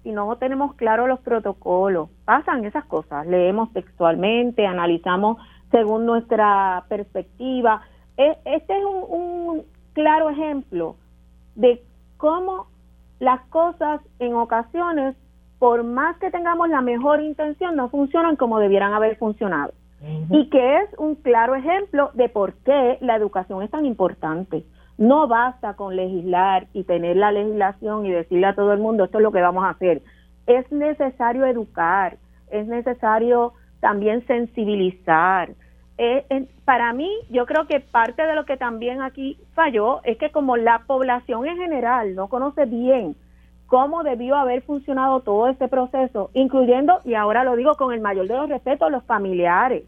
si no tenemos claros los protocolos, pasan esas cosas, leemos textualmente, analizamos según nuestra perspectiva. E, este es un, un claro ejemplo de cómo las cosas en ocasiones, por más que tengamos la mejor intención, no funcionan como debieran haber funcionado. Y que es un claro ejemplo de por qué la educación es tan importante. No basta con legislar y tener la legislación y decirle a todo el mundo esto es lo que vamos a hacer. Es necesario educar, es necesario también sensibilizar, eh, para mí, yo creo que parte de lo que también aquí falló es que como la población en general no conoce bien cómo debió haber funcionado todo este proceso, incluyendo, y ahora lo digo con el mayor de los respetos, los familiares.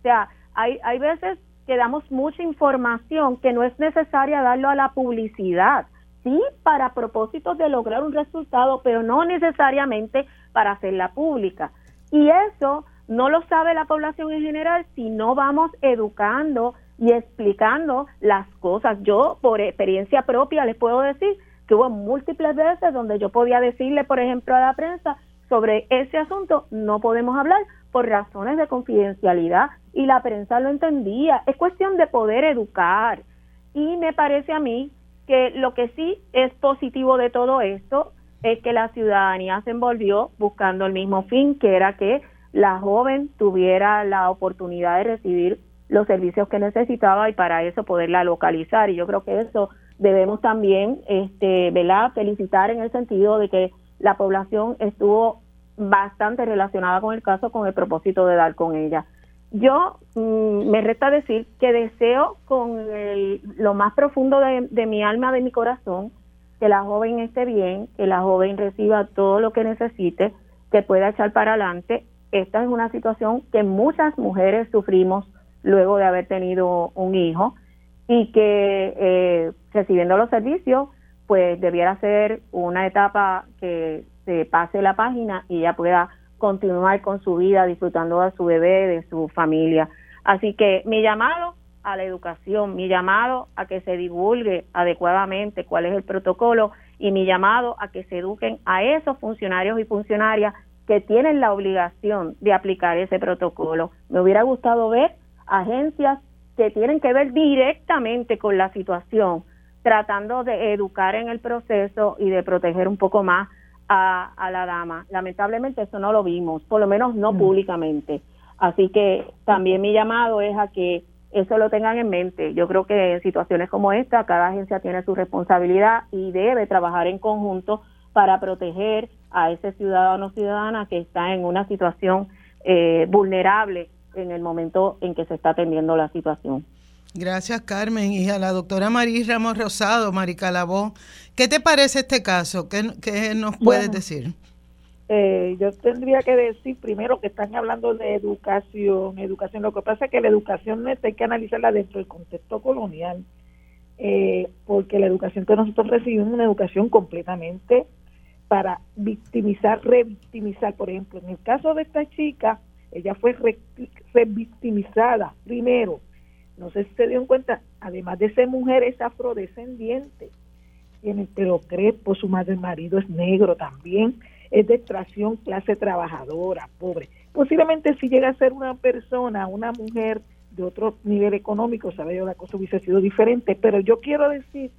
O sea, hay, hay veces que damos mucha información que no es necesaria darlo a la publicidad, sí para propósitos de lograr un resultado, pero no necesariamente para hacerla pública. Y eso no lo sabe la población en general si no vamos educando y explicando las cosas. Yo, por experiencia propia, les puedo decir que hubo múltiples veces donde yo podía decirle, por ejemplo, a la prensa sobre ese asunto, no podemos hablar por razones de confidencialidad y la prensa lo entendía. Es cuestión de poder educar. Y me parece a mí que lo que sí es positivo de todo esto es que la ciudadanía se envolvió buscando el mismo fin, que era que la joven tuviera la oportunidad de recibir los servicios que necesitaba y para eso poderla localizar. Y yo creo que eso debemos también, este, ¿verdad? Felicitar en el sentido de que la población estuvo bastante relacionada con el caso con el propósito de dar con ella. Yo mm, me resta decir que deseo con lo más profundo de, de mi alma, de mi corazón, que la joven esté bien, que la joven reciba todo lo que necesite, que pueda echar para adelante esta es una situación que muchas mujeres sufrimos luego de haber tenido un hijo y que eh, recibiendo los servicios pues debiera ser una etapa que se pase la página y ella pueda continuar con su vida disfrutando de su bebé, de su familia. Así que mi llamado a la educación, mi llamado a que se divulgue adecuadamente cuál es el protocolo y mi llamado a que se eduquen a esos funcionarios y funcionarias que tienen la obligación de aplicar ese protocolo. Me hubiera gustado ver agencias que tienen que ver directamente con la situación, tratando de educar en el proceso y de proteger un poco más a, la dama. Lamentablemente eso no lo vimos, por lo menos no mm. públicamente. Así que también mi llamado es a que eso lo tengan en mente. Yo creo que en situaciones como esta, cada agencia tiene su responsabilidad y debe trabajar en conjunto para proteger a ese ciudadano o ciudadana que está en una situación eh, vulnerable en el momento en que se está atendiendo la situación. Gracias, Carmen. Y a la doctora María Ramos Rosado, Mari Calabó, ¿qué te parece este caso? ¿Qué, nos puedes decir? Eh, yo tendría que decir primero que están hablando de educación, educación. Lo que pasa es que la educación hay que analizarla dentro del contexto colonial, eh, porque la educación que nosotros recibimos es una educación completamente para victimizar, revictimizar. Por ejemplo, en el caso de esta chica, ella fue revictimizada primero no sé si se dio cuenta, además de ser mujer, es afrodescendiente. Tiene el pelo crespo, su madre marido es negro también, es de extracción clase trabajadora, pobre. Posiblemente si llega a ser una persona, una mujer de otro nivel económico, sabe yo, la cosa hubiese sido diferente, pero yo quiero decir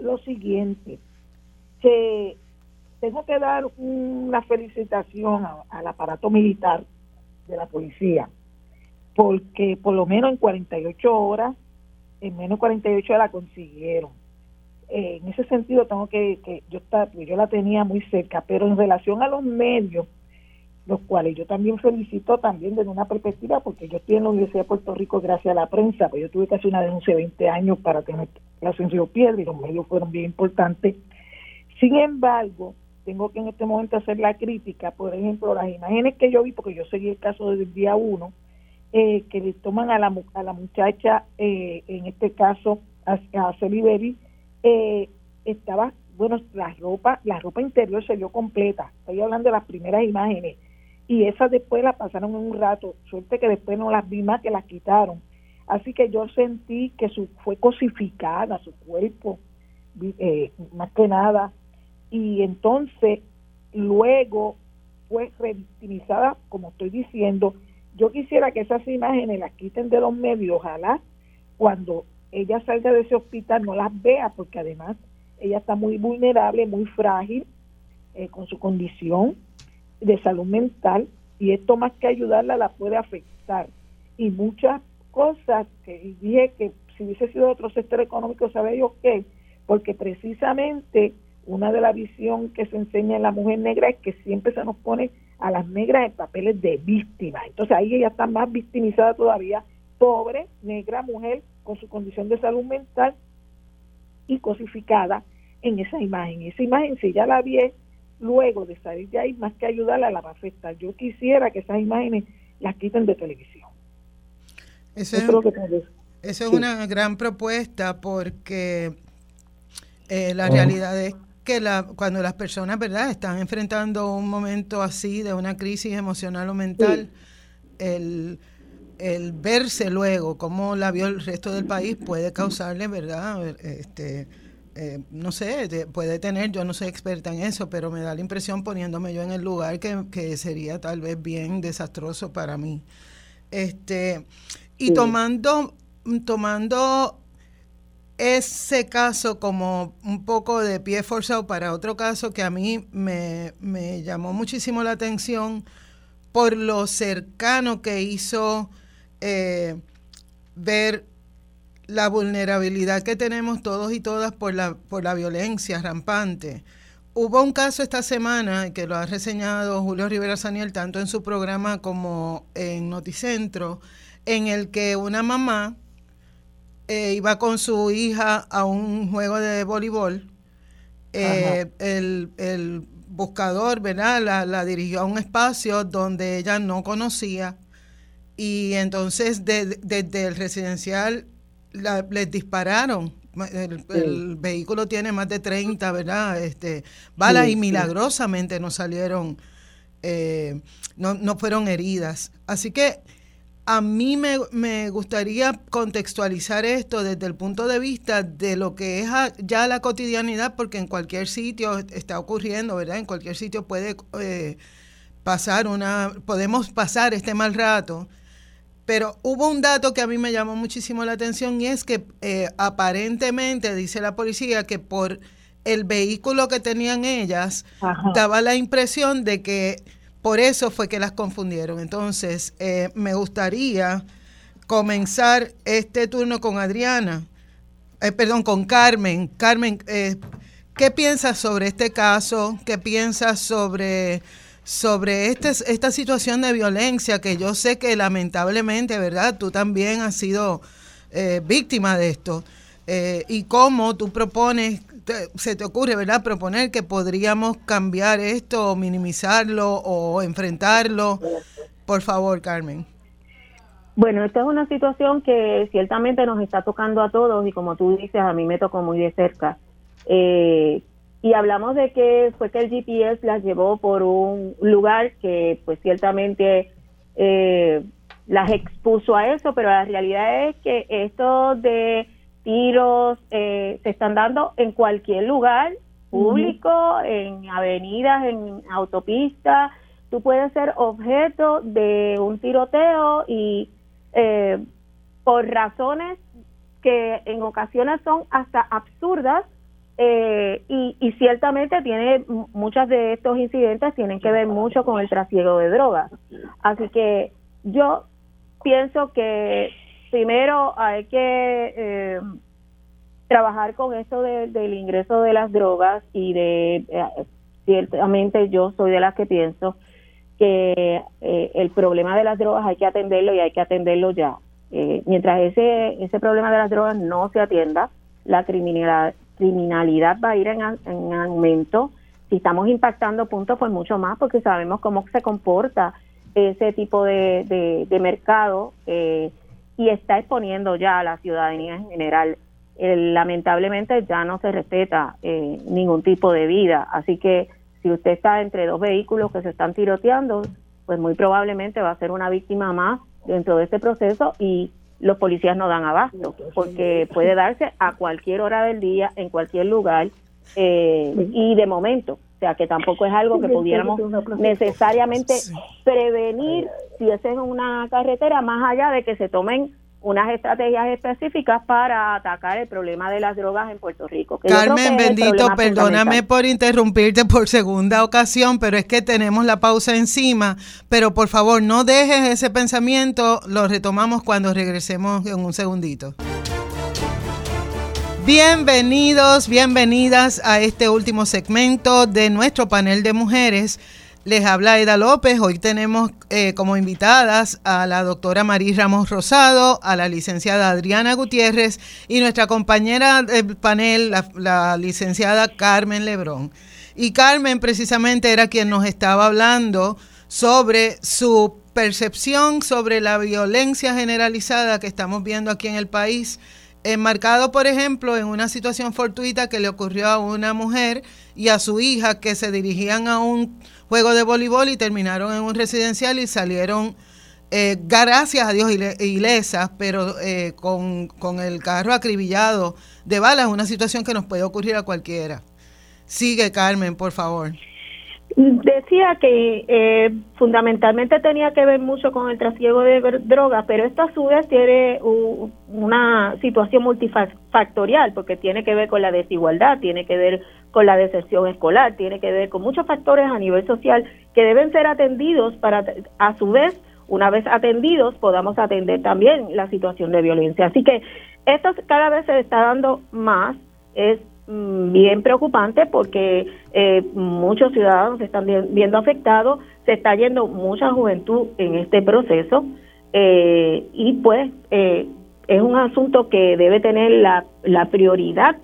lo siguiente, que tengo que dar una felicitación al aparato militar de la policía, porque por lo menos en 48 horas, en menos de 48 horas la consiguieron. Eh, en ese sentido tengo que, que yo, está, yo la tenía muy cerca, pero en relación a los medios, los cuales yo también felicito también desde una perspectiva, porque yo estoy en la Universidad de Puerto Rico gracias a la prensa, pues yo tuve hacer una denuncia de 20 años para tener en Río Piedra y los medios fueron bien importantes. Sin embargo, tengo que en este momento hacer la crítica, por ejemplo, las imágenes que yo vi, porque yo seguí el caso desde el día 1, eh, que le toman a la, a la muchacha, eh, en este caso a, a eh, estaba, bueno, la ropa, la ropa interior se vio completa. Estoy hablando de las primeras imágenes. Y esas después las pasaron en un rato. Suerte que después no las vi más, que las quitaron. Así que yo sentí que su, fue cosificada, su cuerpo, eh, más que nada. Y entonces, luego fue revictimizada, como estoy diciendo, yo quisiera que esas imágenes las quiten de los medios, ojalá cuando ella salga de ese hospital no las vea, porque además ella está muy vulnerable, muy frágil eh, con su condición de salud mental y esto más que ayudarla la puede afectar. Y muchas cosas que dije que si hubiese sido otro sector económico, ¿sabe yo qué? Porque precisamente una de las visión que se enseña en la mujer negra es que siempre se nos pone a las negras en papeles de víctima. Entonces ahí ella está más victimizada todavía, pobre, negra, mujer con su condición de salud mental y cosificada en esa imagen. Esa imagen, si ya la vi luego de salir de ahí, más que ayudarla, la va a afectar. Yo quisiera que esas imágenes las quiten de televisión. Eso es, una gran propuesta porque eh, la realidad es que la, cuando las personas, ¿verdad?, están enfrentando un momento así de una crisis emocional o mental, el, verse luego cómo la vio el resto del país puede causarle, ¿verdad?, este, eh, no sé, puede tener, yo no soy experta en eso, pero me da la impresión poniéndome yo en el lugar que, que sería tal vez bien desastroso para mí. Este, y tomando, tomando ese caso como un poco de pie forzado para otro caso que a mí me, llamó muchísimo la atención por lo cercano que hizo eh, ver la vulnerabilidad que tenemos todos y todas por la, por la violencia rampante. Hubo un caso esta semana que lo ha reseñado Julio Rivera Saniel tanto en su programa como en Noticentro, en el que una mamá eh, iba con su hija a un juego de voleibol. Eh, el, buscador, ¿verdad? La, dirigió a un espacio donde ella no conocía y entonces desde el residencial les dispararon. El, vehículo tiene más de 30, ¿verdad? Este, balas y milagrosamente no salieron, eh, no, no fueron heridas. Así que a mí me, me, gustaría contextualizar esto desde el punto de vista de lo que es ya la cotidianidad, porque en cualquier sitio está ocurriendo, ¿verdad? En cualquier sitio puede eh, pasar una, podemos pasar este mal rato. Pero hubo un dato que a mí me llamó muchísimo la atención y es que eh, aparentemente, dice la policía, que por el vehículo que tenían ellas, daba la impresión de que por eso fue que las confundieron. Entonces, eh, me gustaría comenzar este turno con Adriana, eh, perdón, con Carmen. Carmen, eh, ¿qué piensas sobre este caso? ¿Qué piensas sobre, sobre este, esta situación de violencia que yo sé que lamentablemente, ¿verdad? Tú también has sido víctima de esto. Y cómo tú propones se te ocurre, ¿verdad?, proponer que podríamos cambiar esto, o minimizarlo o enfrentarlo. Por favor, Carmen. Bueno, esta es una situación que ciertamente nos está tocando a todos y como tú dices, a mí me tocó muy de cerca. Eh, y hablamos de que fue que el GPS las llevó por un lugar que pues ciertamente eh, las expuso a eso, pero la realidad es que esto de tiros eh, se están dando en cualquier lugar público, en avenidas, en autopistas. Tú puedes ser objeto de un tiroteo y eh, por razones que en ocasiones son hasta absurdas eh, y, y, ciertamente tiene muchos de estos incidentes tienen que ver mucho con el trasiego de drogas. Así que yo pienso que primero hay que eh, trabajar con esto del ingreso de las drogas y de, eh, ciertamente yo soy de las que pienso que eh, el problema de las drogas hay que atenderlo y hay que atenderlo ya. mientras ese, ese problema de las drogas no se atienda, la criminalidad, criminalidad va a ir en, en aumento. Si estamos impactando puntos, pues mucho más, porque sabemos cómo se comporta ese tipo de, de mercado. Eh, y está exponiendo ya a la ciudadanía en general. lamentablemente ya no se respeta eh, ningún tipo de vida, así que si usted está entre dos vehículos que se están tiroteando, pues muy probablemente va a ser una víctima más dentro de este proceso y los policías no dan abasto, porque puede darse a cualquier hora del día, en cualquier lugar, eh, y de momento, o sea que tampoco es algo que pudiéramos necesariamente prevenir si es en una carretera, más allá de que se tomen unas estrategias específicas para atacar el problema de las drogas en Puerto Rico. Carmen, bendito, perdóname por interrumpirte por segunda ocasión, pero es que tenemos la pausa encima, pero por favor no dejes ese pensamiento, lo retomamos cuando regresemos en un segundito. Bienvenidos, bienvenidas a este último segmento de nuestro panel de mujeres. Les habla Eda López. Hoy tenemos eh, como invitadas a la doctora María Ramos Rosado, a la licenciada Adriana Gutiérrez y nuestra compañera del panel, la, la licenciada Carmen Lebrón. Y Carmen precisamente era quien nos estaba hablando sobre su percepción sobre la violencia generalizada que estamos viendo aquí en el país enmarcado, por ejemplo, en una situación fortuita que le ocurrió a una mujer y a su hija que se dirigían a un juego de voleibol y terminaron en un residencial y salieron, eh, gracias a Dios, ilesas, pero eh, con, con el carro acribillado de balas, una situación que nos puede ocurrir a cualquiera. Sigue, Carmen, por favor. Decía que eh, fundamentalmente tenía que ver mucho con el trasiego de drogas, pero esto a su vez tiene una situación multifactorial, porque tiene que ver con la desigualdad, tiene que ver con la deserción escolar, tiene que ver con muchos factores a nivel social que deben ser atendidos para, a su vez, una vez atendidos, podamos atender también la situación de violencia. Así que esto cada vez se está dando más, es bien preocupante porque eh, muchos ciudadanos se están viendo afectados, se está yendo mucha juventud en este proceso eh, y pues eh, es un asunto que debe tener la, la prioridad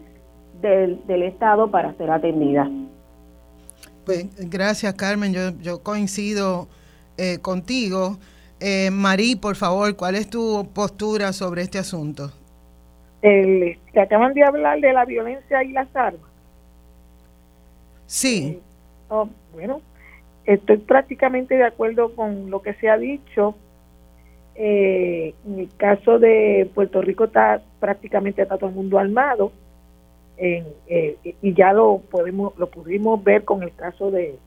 del, del, Estado para ser atendida. Pues gracias Carmen, yo, yo coincido contigo. Eh, Marí, por favor, ¿cuál es tu postura sobre este asunto? El, que acaban de hablar de la violencia y las armas. Sí. Oh, bueno, estoy prácticamente de acuerdo con lo que se ha dicho. Eh, en el caso de Puerto Rico está prácticamente está todo el mundo armado eh, y ya lo podemos lo pudimos ver con el caso de,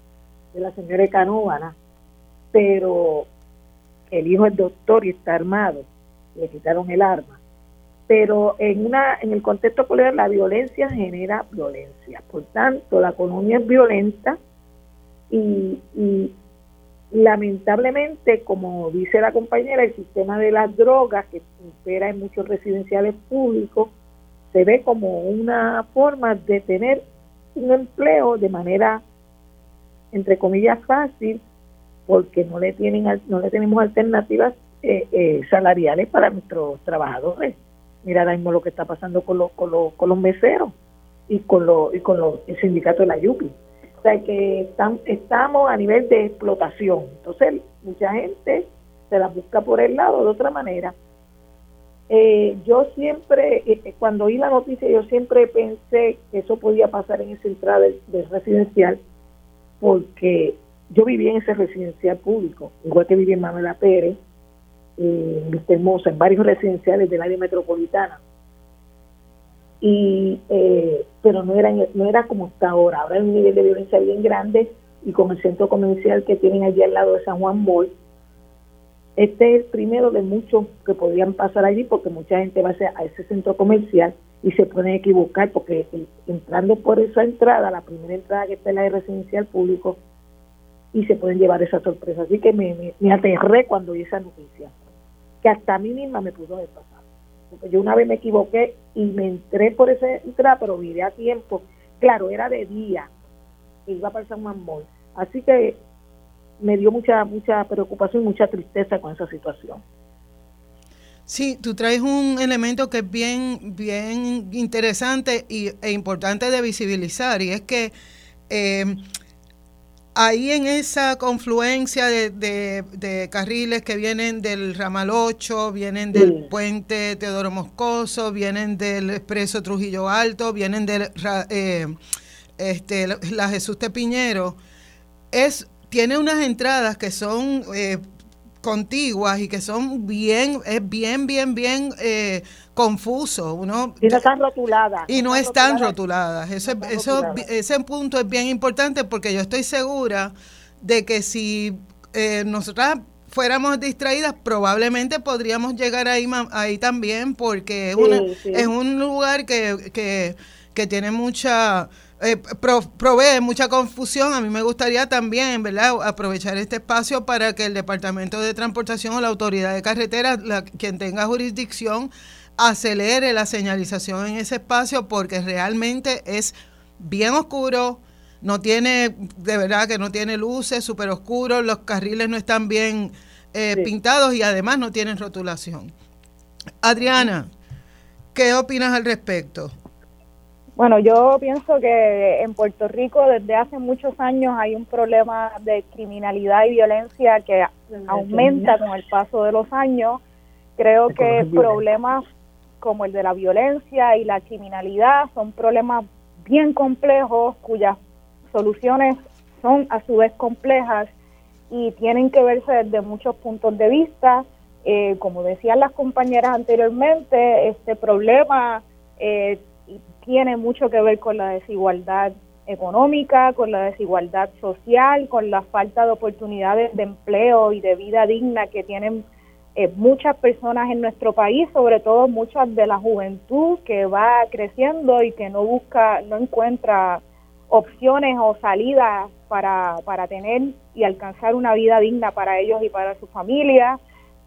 la señora Canóvana, pero el hijo es doctor y está armado, le quitaron el arma. Pero en una en el contexto político la violencia genera violencia. Por tanto, la economía es violenta y, y lamentablemente, como dice la compañera, el sistema de las drogas que opera en muchos residenciales públicos se ve como una forma de tener un empleo de manera entre comillas fácil porque no le tienen no le tenemos alternativas eh, eh, salariales para nuestros trabajadores mira ahora mismo lo que está pasando con los con los, con los meseros y con los y con los el sindicato de la Yupi. O sea que estamos a nivel de explotación. Entonces mucha gente se la busca por el lado de otra manera. Eh, yo siempre, eh, eh, cuando oí la noticia, yo siempre pensé que eso podía pasar en esa entrada del, residencial, porque yo viví en ese residencial público, igual que viví en Manuela Pérez, en Vista Hermosa, en varios residenciales del área metropolitana. Y, pero no era, no era como está ahora, ahora hay un nivel de violencia bien grande y con el centro comercial que tienen allí al lado de San Juan Boy, este es el primero de muchos que podrían pasar allí porque mucha gente va a ese centro comercial y se pueden equivocar porque entrando por esa entrada, la primera entrada que está en la de residencial público, y se pueden llevar esa sorpresa. Así que me, me, aterré cuando vi esa noticia, que hasta a mí misma me pudo haber. Porque yo una vez me equivoqué y me entré por esa entrada, pero viré a tiempo. Claro, era de día, iba para San Juan Así que me dio mucha mucha preocupación y mucha tristeza con esa situación. Sí, tú traes un elemento que es bien, bien interesante y, e importante de visibilizar, y es que eh, ahí en esa confluencia de, carriles que vienen del ramal 8, vienen del puente Teodoro Moscoso, vienen del expreso Trujillo Alto, vienen de eh, este, la Jesús Tepiñero, es tiene unas entradas que son eh, contiguas y que son bien, es bien, bien, bien eh, confuso. Uno, y no están rotuladas. Y no, están rotuladas. Eso, eso, ese punto es bien importante porque yo estoy segura de que si eh, nosotras fuéramos distraídas, probablemente podríamos llegar ahí, ahí también porque es, es un lugar que, que, que tiene mucha eh, provee mucha confusión. A mí me gustaría también, ¿verdad?, aprovechar este espacio para que el Departamento de Transportación o la Autoridad de Carreteras, quien tenga jurisdicción, acelere la señalización en ese espacio porque realmente es bien oscuro, no tiene, de verdad que no tiene luces, súper oscuro, los carriles no están bien eh, pintados y además no tienen rotulación. Adriana, ¿qué opinas al respecto? Bueno, yo pienso que en Puerto Rico desde hace muchos años hay un problema de criminalidad y violencia que aumenta con el paso de los años. Creo que problemas como el de la violencia y la criminalidad son problemas bien complejos cuyas soluciones son a su vez complejas y tienen que verse desde muchos puntos de vista. Eh, como decían las compañeras anteriormente, este problema eh, tiene mucho que ver con la desigualdad económica, con la desigualdad social, con la falta de oportunidades de empleo y de vida digna que tienen eh, muchas personas en nuestro país, sobre todo muchas de la juventud que va creciendo y que no busca, no encuentra opciones o salidas para, para tener y alcanzar una vida digna para ellos y para su familia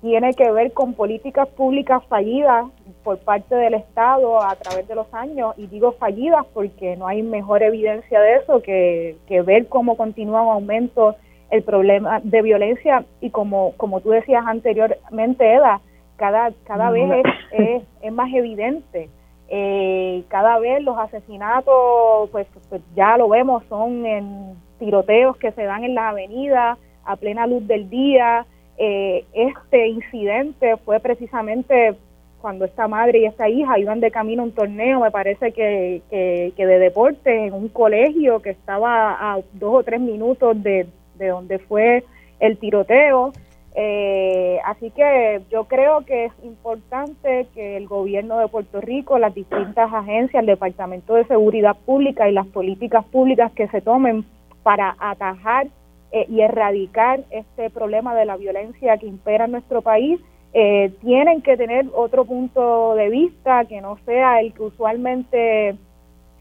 tiene que ver con políticas públicas fallidas por parte del Estado a través de los años, y digo fallidas porque no hay mejor evidencia de eso que, ver cómo continúa un aumento el problema de violencia y como, como tú decías anteriormente, Eda, cada, cada vez es, es, más evidente. Eh, cada vez los asesinatos, pues, pues ya lo vemos, son en tiroteos que se dan en las avenidas a plena luz del día, eh, este incidente fue precisamente cuando esta madre y esta hija iban de camino a un torneo, me parece que, que, de deporte, en un colegio que estaba a dos o tres minutos de, de donde fue el tiroteo. Eh, así que yo creo que es importante que el gobierno de Puerto Rico, las distintas agencias, el Departamento de Seguridad Pública y las políticas públicas que se tomen para atajar eh, y erradicar este problema de la violencia que impera en nuestro país, eh, tienen que tener otro punto de vista que no sea el que usualmente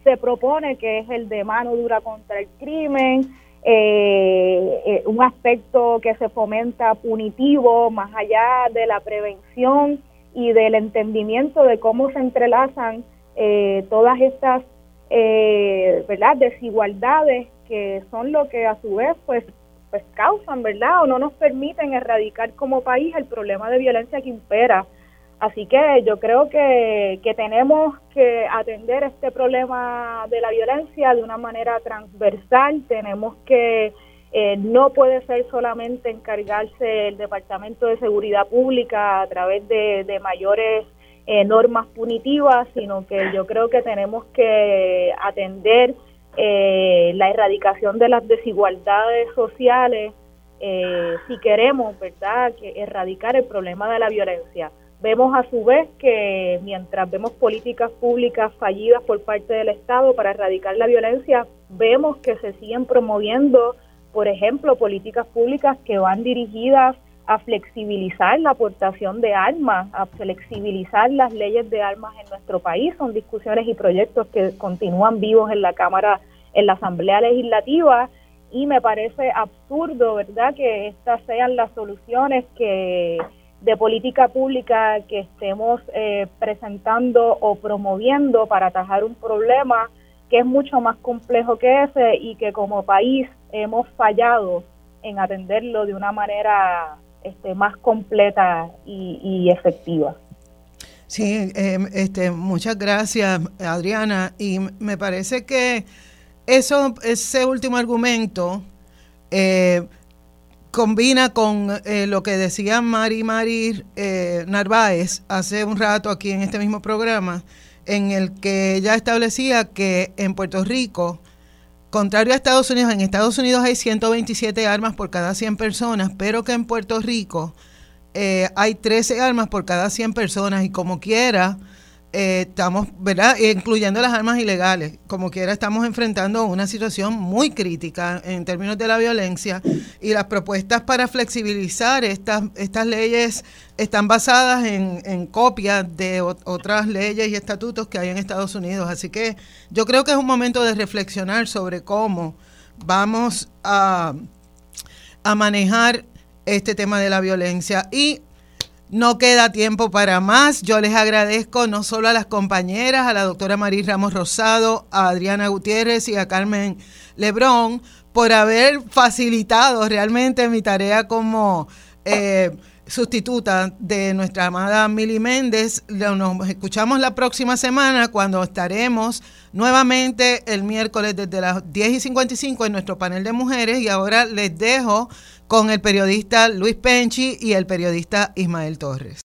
se propone, que es el de mano dura contra el crimen, eh, eh, un aspecto que se fomenta punitivo más allá de la prevención y del entendimiento de cómo se entrelazan eh, todas estas verdad desigualdades que son lo que a su vez pues pues causan verdad o no nos permiten erradicar como país el problema de violencia que impera. Así que yo creo que, tenemos que atender este problema de la violencia de una manera transversal, tenemos que eh, no puede ser solamente encargarse el Departamento de Seguridad Pública a través de, mayores eh, normas punitivas, sino que yo creo que tenemos que atender eh, la erradicación de las desigualdades sociales si queremos, ¿verdad?, que erradicar el problema de la violencia. Vemos a su vez que mientras vemos políticas públicas fallidas por parte del Estado para erradicar la violencia, vemos que se siguen promoviendo, por ejemplo, políticas públicas que van dirigidas a flexibilizar la aportación de armas, a flexibilizar las leyes de armas en nuestro país. Son discusiones y proyectos que continúan vivos en la Cámara, en la Asamblea Legislativa y me parece absurdo, ¿verdad?, que estas sean las soluciones que de política pública que estemos eh, presentando o promoviendo para atajar un problema que es mucho más complejo que ese y que como país hemos fallado en atenderlo de una manera este, más completa y, efectiva. Sí, em, este, muchas gracias, Adriana. Y me parece que eso, ese último argumento eh, combina con eh, lo que decía Mari Mari eh, Narváez hace un rato aquí en este mismo programa, en el que ella establecía que en Puerto Rico, contrario a Estados Unidos, en Estados Unidos hay 127 armas por cada 100 personas, pero que en Puerto Rico eh, hay 13 armas por cada 100 personas y como quiera, eh, estamos, ¿verdad? Incluyendo las armas ilegales. Como quiera, estamos enfrentando una situación muy crítica en términos de la violencia y las propuestas para flexibilizar estas, estas leyes están basadas en, en copias de otras leyes y estatutos que hay en Estados Unidos. Así que yo creo que es un momento de reflexionar sobre cómo vamos a, a manejar este tema de la violencia y no queda tiempo para más. Yo les agradezco no solo a las compañeras, a la doctora María Ramos Rosado, a Adriana Gutiérrez y a Carmen Lebrón por haber facilitado realmente mi tarea como eh, sustituta de nuestra amada Mili Méndez. Nos escuchamos la próxima semana cuando estaremos nuevamente el miércoles desde las 10 y 55 en nuestro panel de mujeres y ahora les dejo con el periodista Luis Penchi y el periodista Ismael Torres.